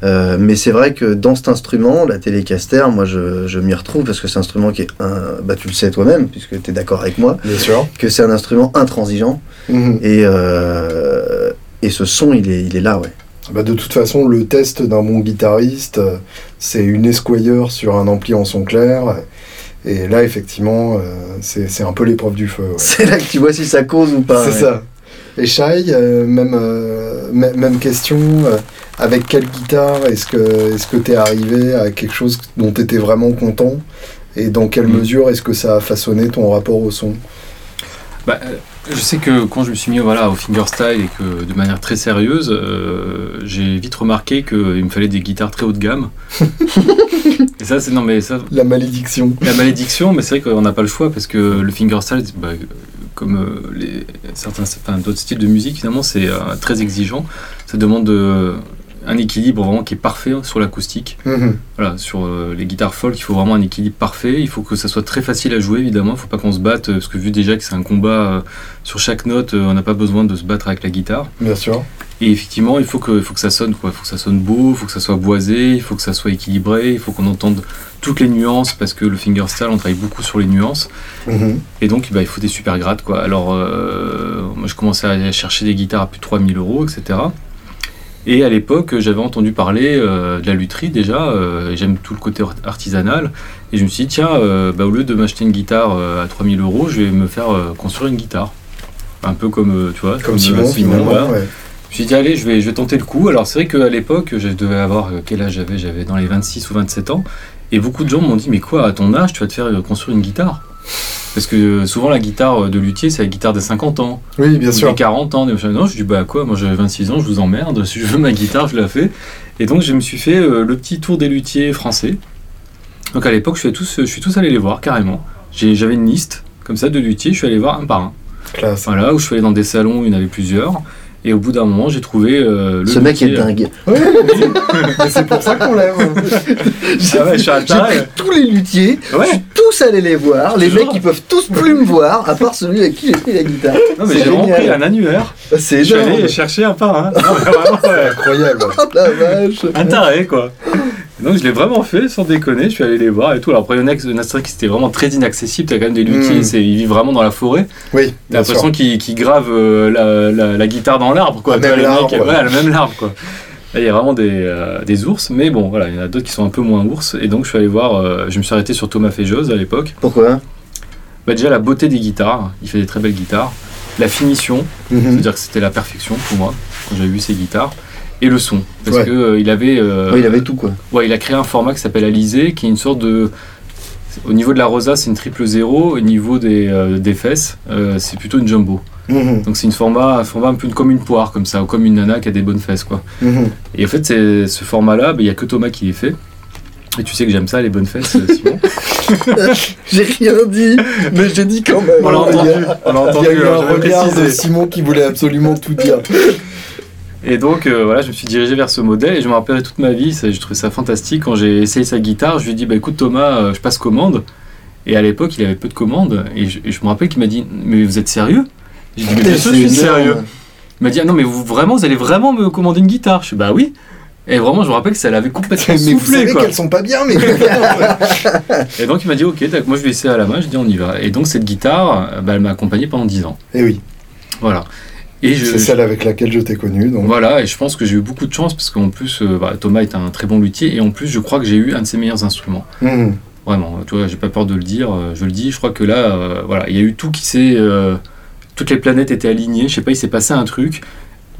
Euh, mais c'est vrai que dans cet instrument, la Telecaster, moi je, je m'y retrouve parce que c'est un instrument qui est, un, bah, tu le sais toi-même, puisque tu es d'accord avec moi, Bien sûr. que c'est un instrument intransigeant. Mhm. Et, euh, et ce son, il est, il est là, ouais. Bah, de toute façon, le test d'un bon guitariste, c'est une Esquire sur un ampli en son clair. Et là, effectivement, euh, c'est c'est un peu l'épreuve du feu. ouais. (laughs) C'est là que tu vois si ça cause ou pas. C'est ouais. ça. Et Shai, euh, même, euh, mê- même question, euh, avec quelle guitare est-ce que est-ce que t'es arrivé à quelque chose dont t'étais vraiment content? Et dans quelle Mm. mesure est-ce que ça a façonné ton rapport au son? Bah, je sais que quand je me suis mis voilà, au fingerstyle et que de manière très sérieuse, euh, j'ai vite remarqué qu'il me fallait des guitares très haut de gamme. (laughs) et ça, c'est non mais ça, La malédiction. la malédiction, mais c'est vrai qu'on n'a pas le choix parce que le fingerstyle, bah, comme euh, les, certains, enfin, d'autres styles de musique, finalement, c'est euh, très exigeant. Ça demande euh, un équilibre vraiment qui est parfait sur l'acoustique. Mhm. Voilà, sur euh, les guitares folk, il faut vraiment un équilibre parfait. Il faut que ça soit très facile à jouer, évidemment. Il ne faut pas qu'on se batte, euh, parce que vu déjà que c'est un combat euh, sur chaque note, euh, on n'a pas besoin de se battre avec la guitare. Bien sûr. Et effectivement, il faut que, faut que ça sonne, quoi. Il faut que ça sonne beau, il faut que ça soit boisé, il faut que ça soit équilibré, il faut qu'on entende toutes les nuances, parce que le fingerstyle, on travaille beaucoup sur les nuances. Mhm. Et donc, bah, il faut des super grattes, quoi. Alors, moi, je commençais à chercher des guitares à plus de 3000 euros, etc. Et à l'époque, j'avais entendu parler euh, de la lutherie déjà, euh, et j'aime tout le côté art- artisanal. Et je me suis dit, tiens, euh, bah, au lieu de m'acheter une guitare à 3000 euros, je vais me faire construire une guitare. Un peu comme, tu vois, Comme Simon, voilà. ouais. Je me suis dit, allez, je vais, je vais tenter le coup. Alors, c'est vrai qu'à l'époque, je devais avoir, quel âge j'avais? J'avais dans les 26 ou 27 ans. Et beaucoup de gens m'ont dit, mais quoi, à ton âge, tu vas te faire construire une guitare? Parce que euh, souvent la guitare de luthier, c'est la guitare des 50 ans. Oui, bien ou sûr. Des 40 ans. Des. Non, je dis bah quoi, moi j'ai 26 ans, je vous emmerde. (laughs) Si je veux ma guitare, je la fais. Et donc je me suis fait euh, le petit tour des luthiers français. Donc à l'époque, je, suis tous- je suis tous allé les voir carrément. J'avais une liste comme ça de luthiers, je suis allé voir un par un. Classe. Voilà, où je suis allé dans des salons, où il y en avait plusieurs. Et au bout d'un moment, j'ai trouvé euh, le Ce mec est euh, dingue. Ouais, mais c'est pour ça qu'on l'aime. J'ai (laughs) Ah ouais, je suis un j'ai pris tous les luthiers, je suis tous allé les voir. Les mecs, ils peuvent tous plus me voir, à part celui avec qui j'ai pris la guitare. Non, mais j'ai vraiment pris un annuaire. C'est Je suis allé chercher un par un. (laughs) Non, mais vraiment, ouais. Incroyable. Oh la vache. un taré quoi. Donc je l'ai vraiment fait sans déconner, je suis allé les voir et tout. Alors après, il y en a qui- c'était vraiment très inaccessible, t'as quand même des luthiers, Mm. c'est- ils vivent vraiment dans la forêt. Oui, T'as l'impression qu'ils qu'ils gravent euh, la, la- la guitare dans l'arbre quoi. Même les arbre, mecs, ouais. même arbre quoi. Là, il y a vraiment des, euh, des ours, mais bon voilà, il y en a d'autres qui sont un peu moins ours. Et donc je suis allé voir, euh, je me suis arrêté sur Thomas Fejose à l'époque. Pourquoi? Bah, déjà la beauté des guitares, il fait des très belles guitares. La finition, Mhm. c'est-à-dire que c'était la perfection pour moi quand j'ai vu ses guitares. Et le son, parce Ouais. que euh, il avait, euh, Ouais, Il avait tout quoi. ouais, il a créé un format qui s'appelle Alizé, qui est une sorte de, au niveau de la rosa, c'est une triple zéro, au niveau des, euh, des fesses, euh, c'est plutôt une jumbo. Mhm. Donc c'est une format, un format un peu comme une poire comme ça, ou comme une nana qui a des bonnes fesses quoi. Mhm. Et en fait, c'est ce format-là, bah, il y a que Thomas qui les fait. Et tu sais que j'aime ça, les bonnes fesses, Simon. (laughs) (laughs) J'ai rien dit, mais j'ai dit quand même. On l'a il y a- entendu, on Il y entendu, a eu un j'avais regard de. Simon qui voulait absolument tout dire. Et donc euh, voilà, je me suis dirigé vers ce modèle et je me rappellerai toute ma vie, ça, j'ai trouvé ça fantastique. Quand j'ai essayé sa guitare, je lui ai dit bah écoute Thomas, euh, je passe commande. Et à l'époque, il avait peu de commandes. Et je, et je me rappelle qu'il m'a dit mais vous êtes sérieux? J'ai dit mais bien sûr, je suis sérieux. Il m'a dit ah non mais vous vraiment, vous allez vraiment me commander une guitare? Je suis bah oui. Et vraiment, je me rappelle que ça l'avait complètement (laughs) Mais vous soufflé savez quoi. qu'elles sont pas bien, mais. (laughs) (laughs) Et donc il m'a dit ok, moi je vais essayer à la main. Je dis on y va. Et donc cette guitare, euh, bah, elle m'a accompagné pendant 10 ans. Et Eh oui, Voilà. Et c'est celle avec laquelle je t'ai connu. Donc. Voilà, et je pense que j'ai eu beaucoup de chance parce qu'en plus, euh, bah, Thomas est un très bon luthier et en plus, je crois que j'ai eu un de ses meilleurs instruments. Mhm. Vraiment, tu vois, j'ai pas peur de le dire, euh, je le dis. Je crois que là, euh, voilà, il y a eu tout qui s'est. euh, toutes les planètes étaient alignées, je sais pas, il s'est passé un truc.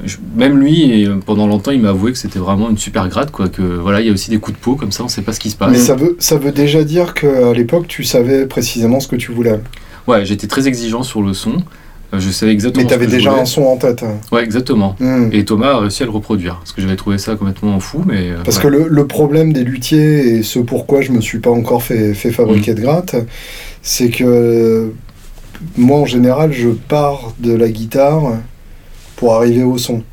Je- même lui, et, pendant longtemps, il m'a avoué que c'était vraiment une super gratte, quoi. Que voilà, il y a aussi des coups de peau comme ça, on sait pas ce qui se passe. Mais ça veut, ça veut déjà dire qu'à l'époque, tu savais précisément ce que tu voulais. Ouais, j'étais très exigeant sur le son. Je savais exactement. Mais que je déjà un son en tête. hein. Ouais, exactement. Mhm. Et Thomas a réussi à le reproduire. Parce que j'avais trouvé ça complètement fou, mais. euh, Parce ouais. que le, le problème des luthiers, et ce pourquoi je me suis pas encore fait, fait fabriquer Mm. de gratte, c'est que moi en général, je pars de la guitare pour arriver au son.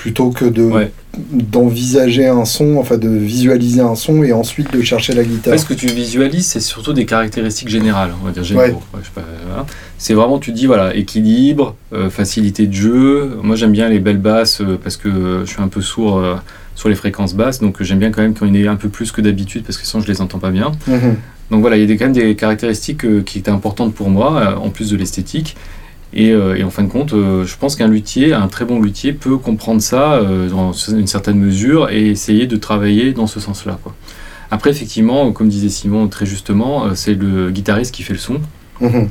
Plutôt que de Ouais. d'envisager un son, enfin de visualiser un son et ensuite de chercher la guitare. Ce que tu visualises, c'est surtout des caractéristiques générales, on va dire généraux. Ouais. Voilà. C'est vraiment, tu dis, voilà, équilibre, euh, facilité de jeu. Moi, j'aime bien les belles basses euh, parce que je suis un peu sourd euh, sur les fréquences basses, donc euh, j'aime bien quand même en ait un peu plus que d'habitude parce que sinon, je les entends pas bien. Mhm. Donc voilà, il y a des- quand même des caractéristiques euh, qui étaient importantes pour moi, euh, en plus de l'esthétique. Et, euh, et en fin de compte, euh, je pense qu'un luthier, un très bon luthier, peut comprendre ça euh, dans une certaine mesure et essayer de travailler dans ce sens-là. Après, effectivement, comme disait Simon très justement, c'est le guitariste qui fait le son. Mhm.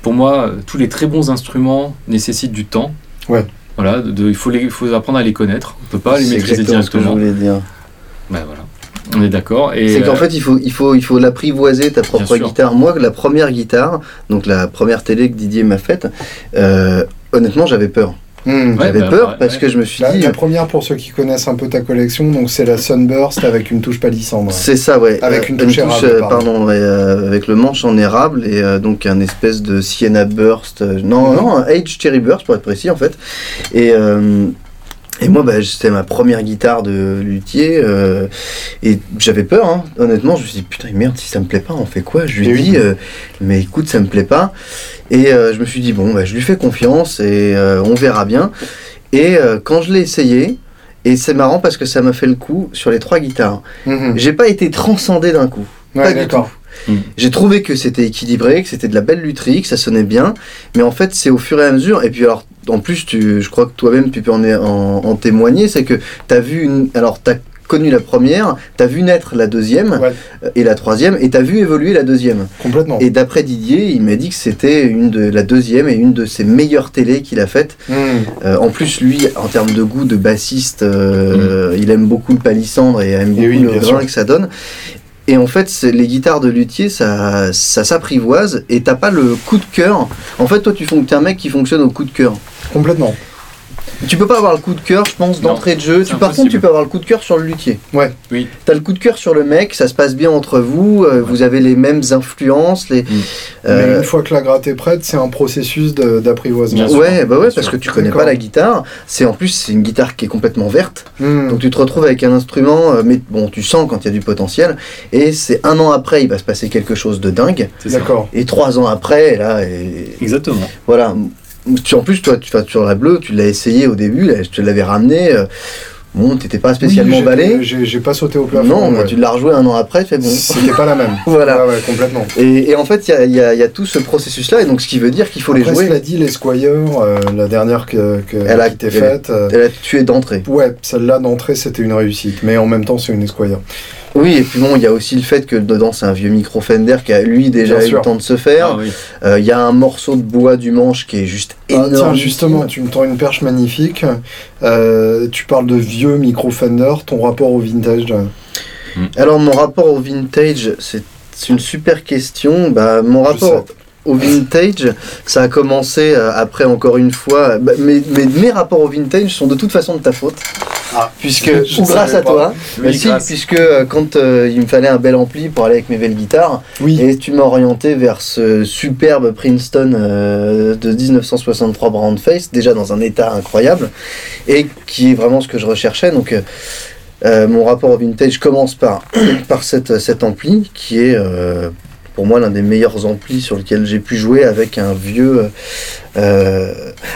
Pour moi, tous les très bons instruments nécessitent du temps. Ouais. Voilà, de- de- il, faut les- il faut apprendre à les connaître. On peut pas les maîtriser exactement ce que je directement. voulais dire. Ben voilà, on est d'accord. C'est qu'en euh, fait, il faut, il faut, il faut l'apprivoiser, ta propre guitare. Moi, la première guitare, donc la première télé que Didier m'a faite, euh, honnêtement, j'avais peur. Ouais, j'avais bah, peur parce ouais. que je me suis La, dit, la première, pour ceux qui connaissent un peu ta collection, donc c'est la Sunburst avec une touche palissandre. c'est ça, ouais. Avec Euh, une touche érable, euh, pardon. euh, avec le manche en érable et euh, donc un espèce de Sienna Burst. euh, non, non, un H Cherry Burst pour être précis en fait. Et euh, et moi, bah, c'était ma première guitare de luthier euh, et j'avais peur, hein. honnêtement. Je me suis dit, putain, merde, si ça me plaît pas, on fait quoi? Je lui Et dis, oui. euh, mais écoute, ça me plaît pas. Et euh, je me suis dit, bon, bah, je lui fais confiance et on verra bien. Et quand je l'ai essayé, et c'est marrant parce que ça m'a fait le coup sur les trois guitares. Mhm. J'ai pas été transcendé d'un coup. Ouais, pas du tout. Mm. J'ai trouvé que c'était équilibré, que c'était de la belle lutherie, que ça sonnait bien, mais en fait c'est au fur et à mesure. Et puis alors, en plus, tu, je crois que toi-même tu peux en, en, en témoigner, c'est que tu as vu une, alors t'as connu la première, tu as vu naître la deuxième Ouais. euh, et la troisième, et tu as vu évoluer la deuxième. Complètement. Et d'après Didier, il m'a dit que c'était une de la deuxième et une de ses meilleures télés qu'il a faites. Mhm. Euh, en plus, lui, en termes de goût de bassiste, euh, il aime beaucoup le palissandre et aime Et beaucoup oui, le grain que ça donne. Et en fait, les guitares de luthier, ça, s'apprivoise et t'as pas le coup de cœur. En fait, toi, tu t'es un mec qui fonctionne au coup de cœur. Complètement. Tu peux pas avoir le coup de cœur, je pense, d'entrée de jeu. Tu, par contre, tu peux avoir le coup de cœur sur le luthier. Ouais. Oui. T'as le coup de cœur sur le mec, ça se passe bien entre vous, euh, vous avez les mêmes influences. Les, Mm. Mais euh, une fois que la gratte est prête, c'est un processus d'apprivoisement. Ouais, bah ouais, bien parce sûr. que tu connais pas la guitare. C'est en plus c'est une guitare qui est complètement verte, Hmm. donc tu te retrouves avec un instrument, euh, mais bon, tu sens quand il y a du potentiel. Et c'est un an après, il va se passer quelque chose de dingue. D'accord. Et trois ans après, là, et- Exactement. voilà. Tu, en plus, toi, tu sur la bleue, tu l'as essayé au début, là, je te l'avais ramené. euh, bon, t'étais pas spécialement Oui, emballé. J'ai pas sauté au plafond. Non, mais ouais. tu l'as rejoué un an après, bon. C'était pas la même. (laughs) Voilà. Ouais, ouais, complètement. Et, et en fait, il y a, y y tout ce processus-là, et donc ce qui veut dire qu'il faut les jouer. cela dit, l'Esquire, euh, la dernière que, que- Elle a- qui était elle- faite, euh, Elle a tué d'entrée. ouais, celle-là d'entrée, c'était une réussite. Mais en même temps, c'est une Esquire. Oui, et puis bon, il y a aussi le fait que dedans, c'est un vieux micro Fender qui a lui déjà Bien eu sûr. le temps de se faire. Ah oui. Euh, Il y a un morceau de bois du manche qui est juste Ah, énorme. tiens, justement, tu me tends une perche magnifique. Euh, tu parles de vieux micro Fender, ton rapport au vintage. euh, Alors, mon rapport au vintage, c'est une super question. Bah, mon rapport au vintage, ça a commencé après, encore une fois. bah, mes, mes, mes rapports au vintage sont de toute façon de ta faute. Ah, puisque, (laughs) ou grâce à toi. Oui, si, puisque euh, quand euh, il me fallait un bel ampli pour aller avec mes belles guitares, Oui, Et tu m'as orienté vers ce superbe Princeton euh, de 1963 Brown Face, déjà dans un état incroyable, et qui est vraiment ce que je recherchais. Donc, euh, mon rapport au vintage commence par, (coughs) par cette, cet ampli, qui est pour moi l'un des meilleurs amplis sur lequel j'ai pu jouer avec un vieux.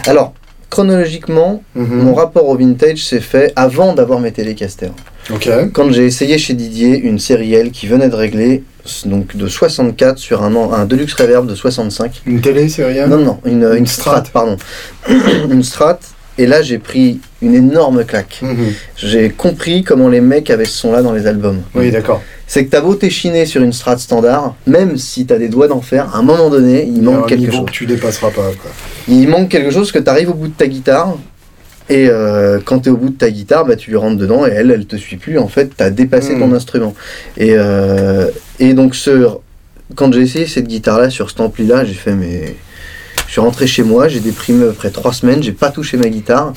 alors, chronologiquement, mhm, mon rapport au vintage s'est fait avant d'avoir mes télécasters ok. quand j'ai essayé chez Didier une série L qui venait de régler donc de 64 sur un, un Deluxe Reverb de 65. Une télé sérielle Non, non, une, une, Une Strat. pardon. (clears throat) une Strat. Et là, j'ai pris une énorme claque. Mhm. J'ai compris comment les mecs avaient ce son-là dans les albums. Oui, d'accord. C'est que t'as beau t'échiner sur une Strat standard, même si t'as des doigts d'enfer, à un moment donné, il Il y a manque un quelque niveau chose. que tu dépasseras pas. Quoi. Il manque quelque chose que tu arrives au bout de ta guitare. Et euh, quand tu es au bout de ta guitare, bah, tu lui rentres dedans et elle, elle te suit plus. En fait, tu as dépassé Mm. ton instrument. Et, euh, et donc, ce, quand j'ai essayé cette guitare-là sur cet ampli-là, j'ai fait mais. Je suis rentré chez moi, j'ai déprimé après trois semaines, j'ai pas touché ma guitare.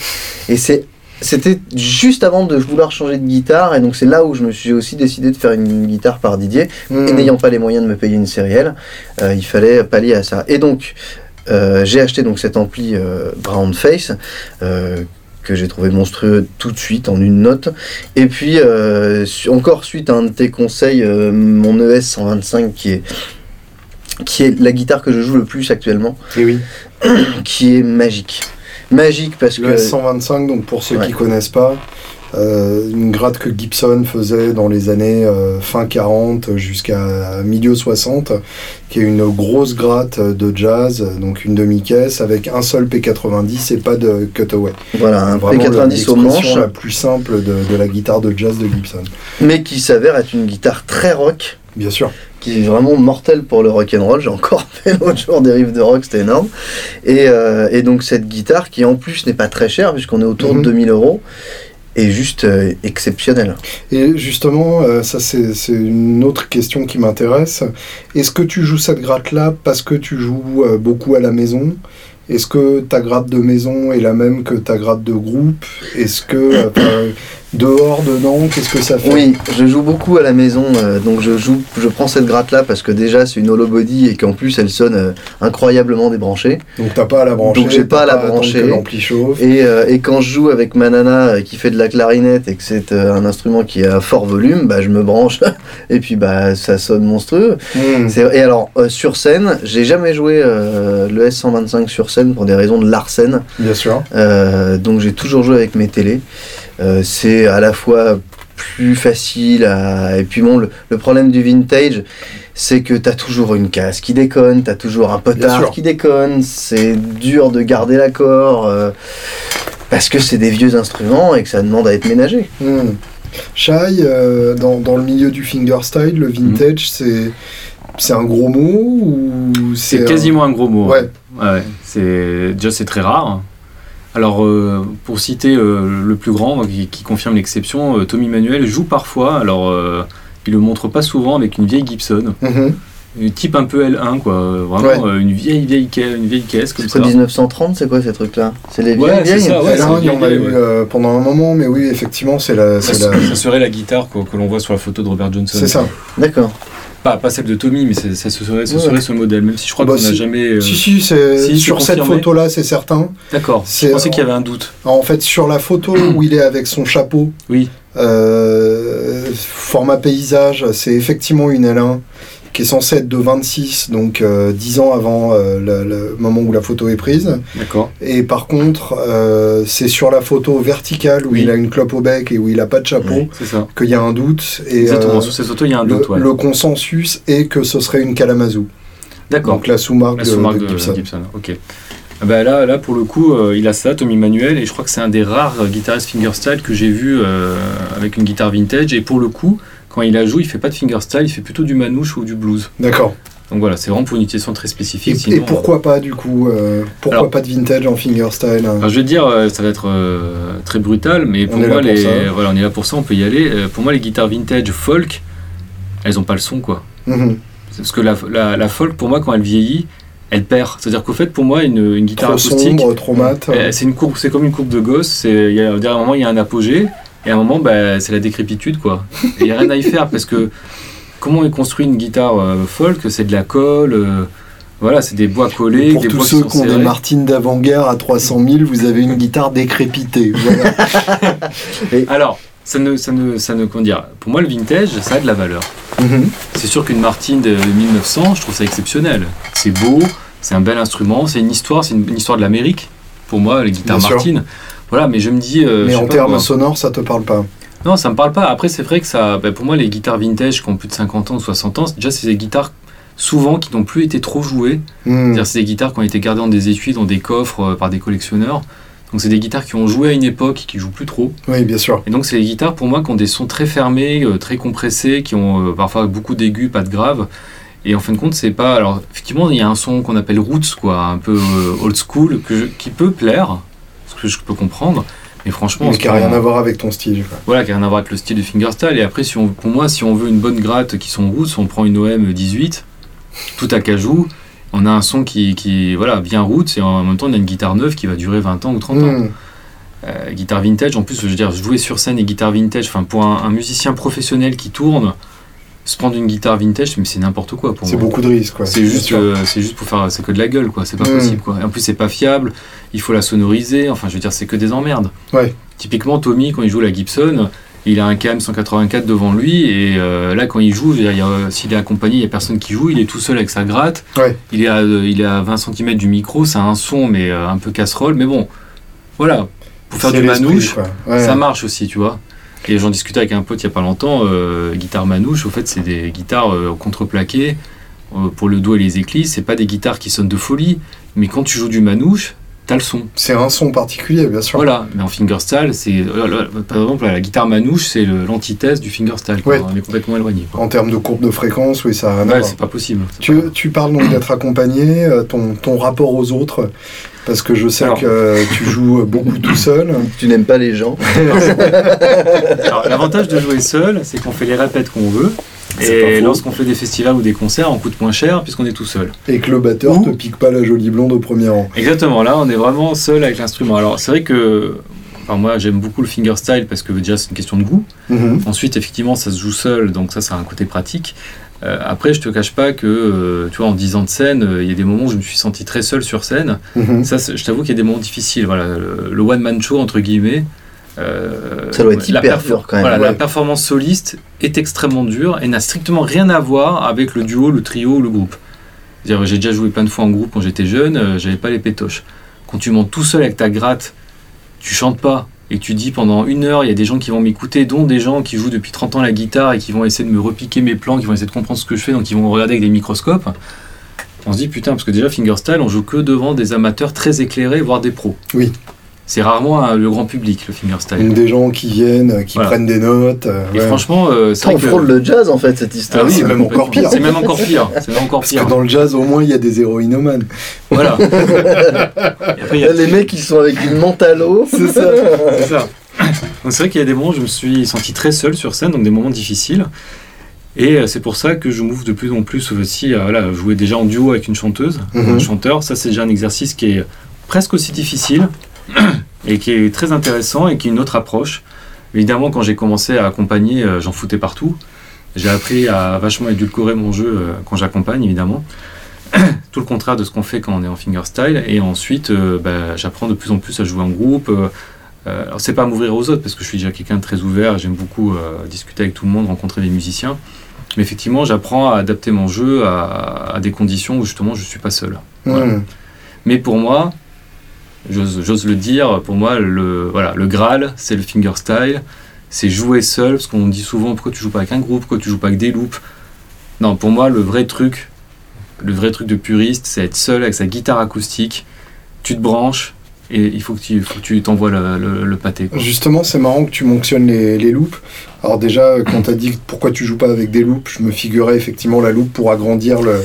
Et c'est. C'était juste avant de vouloir changer de guitare, et donc c'est là où je me suis aussi décidé de faire une guitare par Didier. Et Mhm. n'ayant pas les moyens de me payer une sérielle, euh, il fallait pallier à ça. Et donc, euh, j'ai acheté donc cet ampli euh, Brown Face que j'ai trouvé monstrueux tout de suite en une note. Et puis, euh, encore suite à un de tes conseils, euh, mon ES 125 qui est qui est la guitare que je joue le plus actuellement, Et oui. (clears throat) qui est magique. Magique parce Le que S125, donc pour ceux Ouais. qui connaissent pas, euh, une gratte que Gibson faisait dans les années euh, fin 40 jusqu'à milieu 60, qui est une grosse gratte de jazz, donc une demi-caisse avec un seul P90 et pas de cutaway. voilà, un Vraiment P90 au manche, la plus simple de, de la guitare de jazz de Gibson. mais qui s'avère être une guitare très rock. Bien sûr. Qui est vraiment mortel pour le rock and roll. J'ai encore (laughs) fait l'autre jour des riffs de rock, c'était énorme. Et, euh, et donc cette guitare qui en plus n'est pas très chère puisqu'on est autour Mhm. de 2000 euros est juste euh, exceptionnelle. Et justement, euh, ça c'est une autre question qui m'intéresse. Est-ce que tu joues cette gratte-là parce que tu joues beaucoup à la maison? Est-ce que ta gratte de maison est la même que ta gratte de groupe? Est-ce que dehors, dedans, qu'est-ce que ça fait Oui, je joue beaucoup à la maison, euh, donc je joue, je prends cette gratte là parce que déjà c'est une hollow body et qu'en plus elle sonne euh, incroyablement débranchée. Donc t'as pas à la brancher. Donc, j'ai pas à la brancher. l'ampli chauffe. Et, euh, et quand je joue avec ma nana euh, qui fait de la clarinette et que c'est un instrument qui a fort volume, bah je me branche (laughs) et puis bah ça sonne monstrueux. Hmm. Et alors, sur scène, j'ai jamais joué le S125 sur scène pour des raisons de Larsen. Bien sûr. Donc j'ai toujours joué avec mes télés. Euh, c'est à la fois plus facile à... Et puis bon, le, le problème du vintage, c'est que t'as toujours une casse qui déconne, t'as toujours un potard qui déconne, c'est dur de garder l'accord. euh, parce que c'est des vieux instruments et que ça demande à être ménagé. Hmm. Shai, euh, dans, dans le milieu du fingerstyle, le Hmm. vintage, c'est c'est un gros mot ou C'est quasiment un gros mot. Ouais. Ouais, ouais. c'est déjà c'est très rare. Alors euh, pour citer euh, le plus grand qui, qui confirme l'exception, euh, Tommy Manuel joue parfois. Alors euh, il le montre pas souvent avec une vieille Gibson, un type un peu L1 quoi, vraiment euh, une vieille vieille caisse, une vieille caisse comme C'est ça. quoi 1930, c'est quoi ces trucs-là? C'est les Ouais, vieilles c'est vieilles? ça, ouais. Alors, il y en a vieille, eu ouais. pendant un moment, mais oui, effectivement, c'est la, Ça, c'est la, ça serait la guitare quoi, que l'on voit sur la photo de Robert Johnson. c'est ça. D'accord. Pas, pas celle de Tommy, mais ça, ce serait, ce Ouais. serait ce modèle, même si je crois Bah, qu'on n'a si. jamais. euh, Si, si, sur cette photo-là, c'est certain. D'accord, C'est- je pensais qu'il y avait un doute. En fait, sur la photo (clears throat) où il est avec son chapeau, Oui, euh, format paysage, c'est effectivement une L1 qui est censée être de 26, donc euh, 10 ans avant euh, le, le moment où la photo est prise. d'accord. Et par contre, euh, c'est sur la photo verticale où Oui. il a une clope au bec et où il a pas de chapeau Oui. Qu'il y a un doute. Et Exactement, euh, sur cette photo, il y a un le, doute. ouais. le consensus est que ce serait une Kalamazoo. D'accord. Donc la sous-marque de, Gibson. Gibson. ok. Ah bah là, là, pour le coup, euh, il a ça, Tommy Manuel, et je crois que c'est un des rares guitaristes fingerstyle que j'ai vu euh, avec une guitare vintage. Et pour le coup, quand il la joue, il fait pas de fingerstyle, il fait plutôt du manouche ou du blues. D'accord. Donc voilà, c'est vraiment pour une utilisation très spécifique. et sinon, pourquoi pas du coup euh, Pourquoi Alors- pas de vintage en fingerstyle hein je vais te dire, euh, ça va être euh, très brutal, mais pour On moi, pour les, voilà, on est là pour ça, on peut y aller. Euh, pour moi, les guitares vintage folk, elles ont pas le son, quoi. Mhm. Parce que la, la, la folk, pour moi, quand elle vieillit, elle perd. C'est-à-dire qu'au fait, pour moi, une, une guitare Trop acoustique, sombre, trop mat. euh, c'est une courbe, c'est comme une courbe de gosse. Il y a, moment, il y a un apogée, et à un moment, bah, c'est la décrépitude, quoi. Il n'y a rien à y faire, parce que comment est construit une guitare euh, folk? C'est de la colle, euh, voilà, c'est des bois collés, Pour des tous bois ceux qui ont des. Martines d'avant-guerre à 300 000, vous avez une guitare décrépitée. Voilà. (laughs) Alors, ça ne, ça ne, ça ne, comment dire, pour moi, le vintage, ça a de la valeur. Mhm. C'est sûr qu'une Martine de 1900, je trouve ça exceptionnel. C'est beau, c'est un bel instrument, c'est une histoire, c'est une, une histoire de l'Amérique. Pour moi, les guitares. Martine. Voilà, mais je me dis. euh, Mais en termes sonores, ça te parle pas. Non, ça me parle pas. Après, c'est vrai que ça. bah, pour moi, les guitares vintage qui ont plus de 50 ans ou 60 ans, déjà, c'est des guitares souvent qui n'ont plus été trop jouées. Mhm. C'est-à-dire, c'est des guitares qui ont été gardées dans des étuis, dans des coffres euh, par des collectionneurs. Donc, c'est des guitares qui ont joué à une époque et qui jouent plus trop. Oui, bien sûr. Et donc, c'est des guitares pour moi qui ont des sons très fermés, euh, très compressés, qui ont euh, parfois beaucoup d'aigus, pas de graves. Et en fin de compte, c'est pas. Alors, effectivement, il y a un son qu'on appelle roots, quoi, un peu euh, old school, que je- qui peut plaire, ce que je peux comprendre. Mais franchement, en Mais qui n'a rien à voir avec ton style. quoi. voilà, qui n'a rien à voir avec le style de fingerstyle. Et après, si on, pour moi, si on veut une bonne gratte qui sont roots, on prend une OM 18, tout à cajou. On a un son qui, qui voilà, bien roots et en même temps, on a une guitare neuve qui va durer 20 ans ou 30 ans. Mhm. Euh, guitare vintage, en plus, je veux dire, jouer sur scène et guitare vintage, enfin, pour un, un musicien professionnel qui tourne, se prendre une guitare vintage, mais c'est n'importe quoi pour C'est moi. beaucoup de risques. quoi. C'est juste, euh, c'est juste pour faire, c'est que de la gueule, quoi. C'est pas Mm. possible, quoi. Et en plus, c'est pas fiable. Il faut la sonoriser. Enfin, je veux dire, c'est que des emmerdes. Ouais. Typiquement, Tommy, quand il joue la Gibson, il a un KM 184 devant lui, et euh, là, quand il joue, s'il est accompagné, il y a personne qui joue. Il est tout seul avec sa gratte. Ouais. Il est à, euh, il est à 20 cm du micro. Ça a un son, mais un peu casserole. Mais bon, voilà. Pour faire C'est du manouche. Ouais. ça marche aussi, tu vois. Et j'en discutais avec un pote il y a pas longtemps, euh, guitare manouche, au fait, c'est des guitares euh, contreplaquées euh, pour le dos et les éclisses. C'est pas des guitares qui sonnent de folie, mais quand tu joues du manouche, t'as le son. C'est un son particulier, bien sûr. Voilà, mais en fingerstyle, c'est. là, par exemple, la guitare manouche, c'est l'antithèse du fingerstyle. Ouais. On est complètement éloigné. quoi. En termes de courbe de fréquence, oui, ça a rien à Ouais, voir. c'est pas possible. Tu, pas- tu parles donc d'être accompagné, euh, ton, ton rapport aux autres, parce que je sais Alors. que euh, tu joues beaucoup tout seul. (laughs) Tu n'aimes pas les gens. (laughs) Alors, L'avantage de jouer seul, c'est qu'on fait les répètes qu'on veut. Et lorsqu'on fait des festivals ou des concerts, on coûte moins cher puisqu'on est tout seul. Et que le batteur te pique pas la jolie blonde au premier rang. Exactement, là on est vraiment seul avec l'instrument. Alors c'est vrai que enfin, moi j'aime beaucoup le fingerstyle parce que déjà c'est une question de goût. Mhm. Ensuite effectivement ça se joue seul donc ça ça a un côté pratique. Euh, après je te cache pas que euh, tu vois en 10 ans de scène euh, il y a des moments où je me suis senti très seul sur scène. Mhm. Ça je t'avoue qu'il y a des moments difficiles. Voilà le, le one man show entre guillemets. euh, Ça doit être hyper dur, quand même, Voilà, ouais. la performance soliste est extrêmement dure et n'a strictement rien à voir avec le duo, le trio ou le groupe. J'ai déjà joué plein de fois en groupe quand j'étais jeune, j'avais pas les pétoches. Quand tu montes tout seul avec ta gratte, tu chantes pas et tu dis pendant une heure, il y a des gens qui vont m'écouter, dont des gens qui jouent depuis 30 ans la guitare et qui vont essayer de me repiquer mes plans, qui vont essayer de comprendre ce que je fais, donc ils vont regarder avec des microscopes. On se dit putain, parce que déjà fingerstyle, on joue que devant des amateurs très éclairés, voire des pros. Oui. C'est rarement euh, le grand public, le fingerstyle. Donc des gens qui viennent, euh, qui Voilà. prennent des notes. euh, Et ouais. franchement, euh, c'est Ça, on vrai que- frôle le jazz en fait, cette Ah histoire. oui, c'est même encore pire. C'est même encore pire. (laughs) C'est même encore Parce pire. que dans le jazz, au moins, il y a des héroïnomanes. Voilà. (laughs) Et après, il y a- les mecs ils sont avec une l'eau. C'est ça. C'est ça. Donc c'est vrai qu'il y a des moments où je me suis senti très seul sur scène, donc des moments difficiles. Et euh, c'est pour ça que je m'ouvre de plus en plus aussi à voilà, jouer déjà en duo avec une chanteuse, Mhm. un chanteur. Ça, c'est déjà un exercice qui est presque aussi difficile (clears throat) et qui est très intéressant et qui est une autre approche. Évidemment, quand j'ai commencé à accompagner, euh, j'en foutais partout. J'ai appris à vachement édulcorer mon jeu euh, quand j'accompagne, évidemment. (clears throat) Tout le contraire de ce qu'on fait quand on est en fingerstyle. Et ensuite, euh, bah, j'apprends de plus en plus à jouer en groupe. Alors, c'est pas à m'ouvrir aux autres, parce que je suis déjà quelqu'un de très ouvert. J'aime beaucoup discuter avec tout le monde, rencontrer des musiciens. Mais effectivement, j'apprends à adapter mon jeu à, à des conditions où justement je suis pas seul. Voilà. Mhm. Mais pour moi, j'ose le dire, pour moi, le, voilà, le Graal, c'est le fingerstyle. C'est jouer seul, parce qu'on dit souvent pourquoi tu joues pas avec un groupe, pourquoi tu joues pas avec des loops. Non, pour moi, le vrai truc, le vrai truc de puriste, c'est être seul avec sa guitare acoustique. Tu te branches et il faut que tu t'envoies le, pâté. Justement, c'est marrant que tu mentionnes les, les loops. Alors déjà, quand tu as dit pourquoi tu joues pas avec des loops, je me figurais effectivement la loupe pour agrandir le,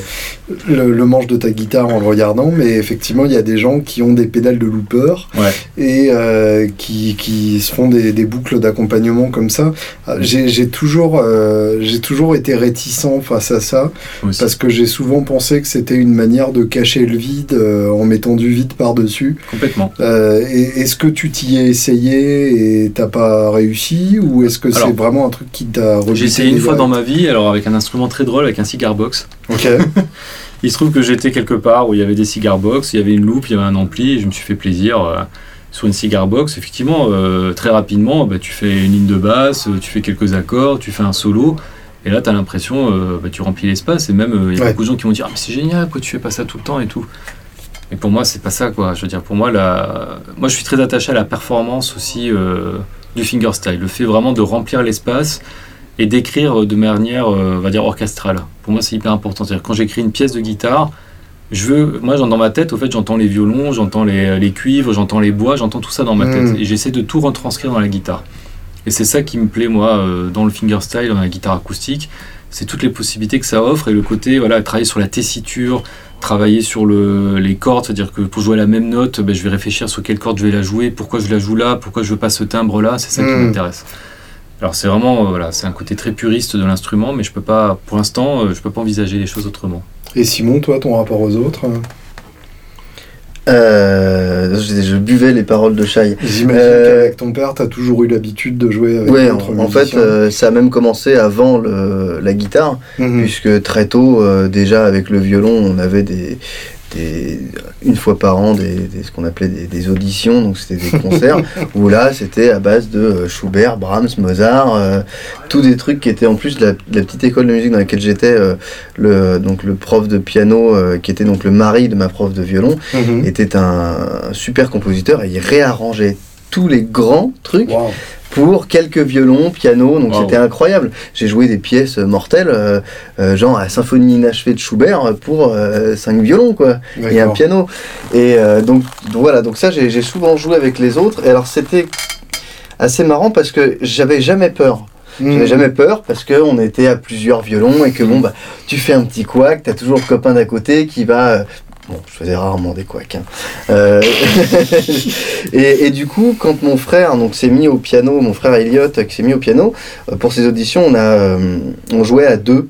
le, le manche de ta guitare en le regardant, mais effectivement, il y a des gens qui ont des pédales de looper Ouais. et euh, qui, qui se font des, des boucles d'accompagnement comme ça. Euh, J'ai toujours, euh, j'ai toujours été réticent face à ça, aussi. parce que j'ai souvent pensé que c'était une manière de cacher le vide euh, en mettant du vide par-dessus. Complètement. Euh, est-ce que tu t'y es essayé et t'as pas réussi ou est-ce que c'est vraiment un truc qui t'a J'ai essayé une fois dans ma vie, alors avec un instrument très drôle, avec un cigar box. Ok. (laughs) Il se trouve que j'étais quelque part où il y avait des cigar box, il y avait une loupe, il y avait un ampli, et je me suis fait plaisir euh, sur une cigar box. Effectivement, euh, très rapidement, bah, tu fais une ligne de basse, euh, tu fais quelques accords, tu fais un solo. Et là, tu as l'impression, euh, bah, tu remplis l'espace. Et même, euh, il y a Ouais. beaucoup de gens qui vont dire Ah, mais c'est génial, pourquoi tu fais pas ça tout le temps et tout. Et pour moi, c'est pas ça, quoi. Je veux dire, pour moi, la... moi je suis très attaché à la performance aussi euh, du fingerstyle. Le fait vraiment de remplir l'espace et d'écrire de manière, euh, on va dire, orchestrale. Pour moi, c'est hyper important. C'est-à-dire, quand j'écris une pièce de guitare, je veux, moi, dans ma tête, au fait, j'entends les violons, j'entends les, les cuivres, j'entends les bois, j'entends tout ça dans ma Mm. tête. Et j'essaie de tout retranscrire dans la guitare. Et c'est ça qui me plaît, moi, euh, dans le fingerstyle, dans la guitare acoustique. C'est toutes les possibilités que ça offre et le côté, voilà, travailler sur la tessiture, travailler sur le, les cordes, c'est-à-dire que pour jouer la même note, ben, je vais réfléchir sur quelle corde je vais la jouer, pourquoi je la joue là, pourquoi je veux pas ce timbre-là, c'est ça qui Mm. m'intéresse. Alors c'est vraiment, euh, voilà, c'est un côté très puriste de l'instrument, mais je peux pas, pour l'instant, euh, je peux pas envisager les choses autrement. Et Simon, toi, ton rapport aux autres euh, je, je buvais les paroles de Shai. J'imagine Euh, qu'avec ton père, t'as toujours eu l'habitude de jouer avec Ouais, en, en fait, euh, ça a même commencé avant le- la guitare, Mhm. puisque très tôt, euh, déjà avec le violon, on avait des, des- une fois par an des, des- ce qu'on appelait des, des auditions, donc c'était des concerts, (laughs) où là c'était à base de euh, Schubert, Brahms, Mozart, euh, tous des trucs qui étaient en plus la, la petite école de musique dans laquelle j'étais, euh, le, donc le prof de piano, euh, qui était donc le mari de ma prof de violon, Mhm. était un super compositeur et il réarrangeait tous les grands trucs Wow. pour quelques violons, piano, donc Wow. c'était incroyable. J'ai joué des pièces mortelles, euh, euh, genre la symphonie inachevée de Schubert pour euh, cinq violons, quoi, et un piano. Et euh, donc, donc voilà, donc ça j'ai souvent joué avec les autres. Et alors c'était assez marrant parce que j'avais jamais peur. Mhm. J'avais jamais peur parce qu'on était à plusieurs violons et que bon, bah, tu fais un petit couac, t'as toujours le copain d'à côté qui va. Bon, je faisais rarement des couacs. hein. Euh, (laughs) et, et du coup, quand mon frère donc s'est mis au piano, mon frère Elliot euh, qui s'est mis au piano euh, pour ses auditions, on a on jouait à deux.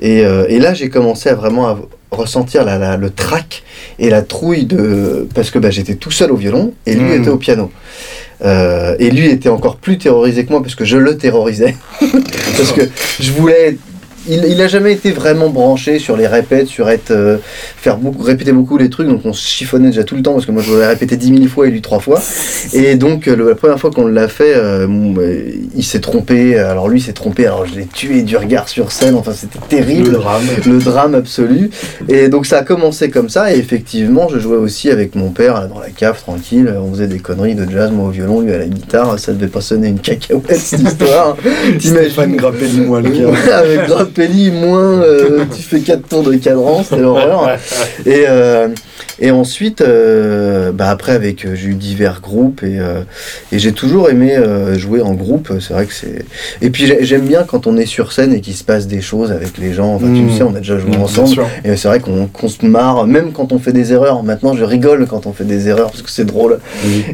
Et, et là, j'ai commencé à vraiment à ressentir la, la- le trac et la trouille de parce que bah, j'étais tout seul au violon et lui Mhm. était au piano. Euh, et lui était encore plus terrorisé que moi parce que je le terrorisais. (laughs) parce que je voulais. Il, il a jamais été vraiment branché sur les répètes, sur être euh, faire beaucoup, répéter beaucoup les trucs, donc on se chiffonnait déjà tout le temps parce que moi je voulais répéter 10 000 fois et lui trois fois. Et donc euh, la première fois qu'on l'a fait, euh, euh, il s'est trompé. Alors lui s'est trompé, alors je l'ai tué du regard sur scène. Enfin c'était terrible Le drame. le drame absolu. Et donc ça a commencé comme ça, et effectivement, je jouais aussi avec mon père dans la cave, tranquille. On faisait des conneries de jazz, moi au violon, lui à la guitare. Ça devait pas sonner une cacahuète cette histoire. (laughs) T'imagines Grappelli, moi, le gars. (laughs) Avec Moins euh, (laughs) tu fais 4 tours de cadran, c'était l'horreur. Et, euh, Et ensuite, euh, bah après, avec, euh, j'ai eu divers groupes et, euh, et j'ai toujours aimé euh, jouer en groupe. C'est vrai que c'est. Et puis j'ai- j'aime bien quand on est sur scène et qu'il se passe des choses avec les gens. Enfin, tu Mm. le sais, on a déjà joué Mmh, ensemble. Et c'est vrai qu'on se marre, même quand on fait des erreurs. Maintenant, je rigole quand on fait des erreurs parce que c'est drôle.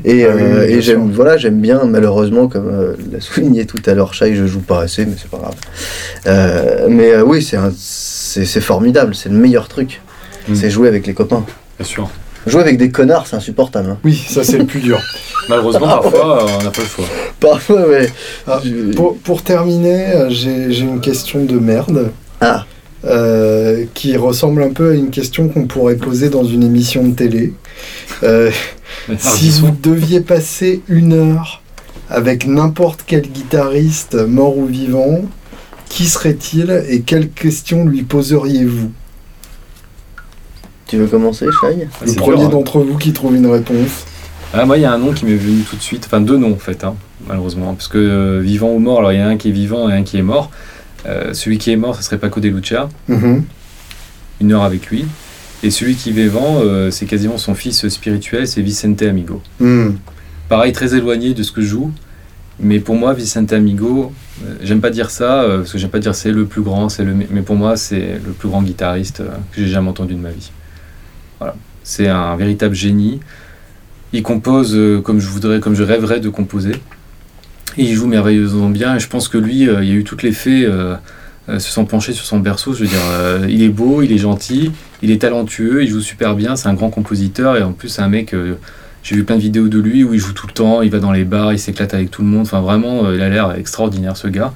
Et, Ah oui, oui, et bien j'aime, voilà, j'aime bien, malheureusement, comme l'a souligné tout à l'heure Shai, je joue pas assez, mais c'est pas grave. Mais oui, c'est, formidable, c'est le meilleur truc. Mm. C'est jouer avec les copains. Bien sûr. Jouer avec des connards, c'est insupportable. hein. Oui, ça c'est le plus dur. (laughs) Malheureusement, parfois, euh, on n'a pas le choix. Parfois, ouais. Ah, Pour, pour terminer, euh, j'ai une question de merde. Ah. euh, qui ressemble un peu à une question qu'on pourrait poser dans une émission de télé. Euh, (laughs) (laughs) si vous deviez passer une heure avec n'importe quel guitariste, mort ou vivant, qui serait-il et quelles questions lui poseriez-vous? Tu veux commencer, Shai ah, Le c'est premier dur, hein. d'entre vous qui trouve une réponse. Ah, moi, il y a un nom qui m'est venu tout de suite. Enfin, deux noms, en fait, hein, malheureusement. Parce que euh, vivant ou mort, alors il y a un qui est vivant et un qui est mort. Euh, celui qui est mort, ce serait Paco de Lucia. Mhm. Une heure avec lui. Et celui qui est vivant, euh, c'est quasiment son fils spirituel, c'est Vicente Amigo. Hmm. Pareil, très éloigné de ce que je joue. Mais pour moi, Vicente Amigo, euh, j'aime pas dire ça, euh, parce que j'aime pas dire c'est le plus grand, c'est le, me- mais pour moi, c'est le plus grand guitariste euh, que j'ai jamais entendu de ma vie. C'est un véritable génie. Il compose euh, comme je voudrais, comme je rêverais de composer. Et il joue merveilleusement bien. Et je pense que lui, euh, il y a eu toutes les fées euh, se sont penchés sur son berceau. Je veux dire, il est beau, il est gentil, il est talentueux, il joue super bien. C'est un grand compositeur et en plus, c'est un mec. j'ai vu plein de vidéos de lui où il joue tout le temps, il va dans les bars, il s'éclate avec tout le monde. Enfin, vraiment, il a l'air extraordinaire ce gars.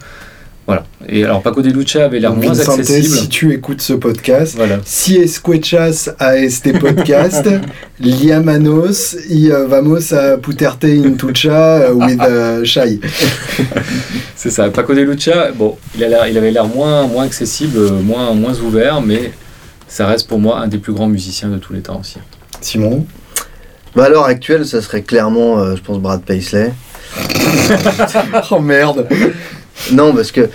Voilà. Et alors, Paco de Lucia avait l'air moins Vincente, accessible. si tu écoutes ce podcast, Voilà. si escuchas a este podcast, (laughs) liamanos y uh, vamos a puterte in tucha uh, with uh, Shai. (laughs) C'est ça. Paco de Lucia, bon, il, a l'air- il avait l'air moins, moins accessible, euh, moins, moins ouvert, mais ça reste pour moi un des plus grands musiciens de tous les temps aussi. Simon Bah, à l'heure actuelle, ça serait clairement, euh, je pense, Brad Paisley. (laughs) Oh merde Non, parce que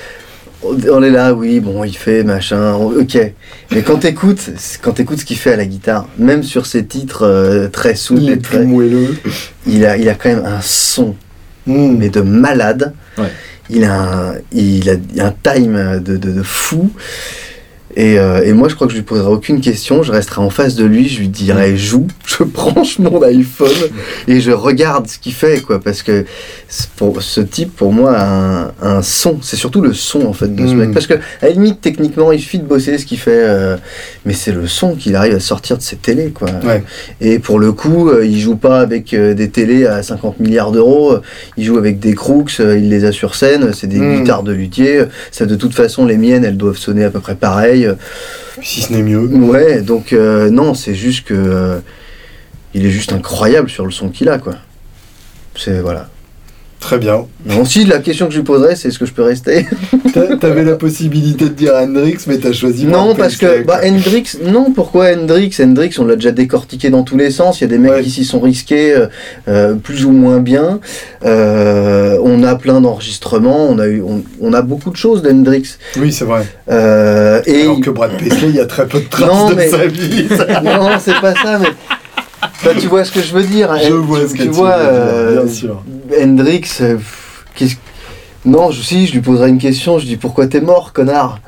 on est là, oui, bon, il fait machin, ok. Mais quand t'écoutes, quand t'écoutes ce qu'il fait à la guitare, même sur ses titres euh, très souples, Les et très, moelleux. il a, il a quand même un son, Hmm. mais de malade. Ouais. Il a un, il a un time de, de, de fou. Et, euh, et moi, je crois que je lui poserai aucune question. Je resterai en face de lui, je lui dirai joue. (laughs) Je branche mon iPhone et je regarde ce qu'il fait, quoi. Parce que pour, ce type, pour moi, a un, un son. C'est surtout le son, en fait, de ce Mm. mec. Parce que, à la limite, techniquement, il suffit de bosser ce qu'il fait. euh, mais c'est le son qu'il arrive à sortir de ses télés, quoi. Ouais. Et pour le coup, euh, il joue pas avec euh, des télés à 50 milliards d'euros. Il joue avec des crooks, il les a sur scène. C'est des Mm. guitares de luthier. Ça, de toute façon, les miennes, elles doivent sonner à peu près pareil. Si ce n'est mieux. Ouais, donc euh, non, c'est juste que euh, il est juste incroyable sur le son qu'il a, quoi. C'est voilà. Très bien. Non, si la question que je lui poserais, c'est est-ce que je peux rester (laughs) T'a- T'avais la possibilité de dire Hendrix, mais t'as choisi. Non, parce que bah. Hendrix, non, pourquoi Hendrix? Hendrix, on l'a déjà décortiqué dans tous les sens. Il y a des mecs Ouais. qui s'y sont risqués euh, euh, plus ou moins bien. Euh, on a plein d'enregistrements. On a eu, on, on a beaucoup de choses d'Hendrix. Oui, c'est vrai. Euh, et Alors que Brad Paisley, il y a très peu de traces Non, de mais- sa vie. (laughs) non, c'est pas ça, mais Bah, tu vois ce que je veux dire. Je Hen- vois tu, ce que tu vois, veux dire, euh, bien sûr. Hendrix, euh, non, je, si, je lui poserai une question, je dis pourquoi t'es mort, connard?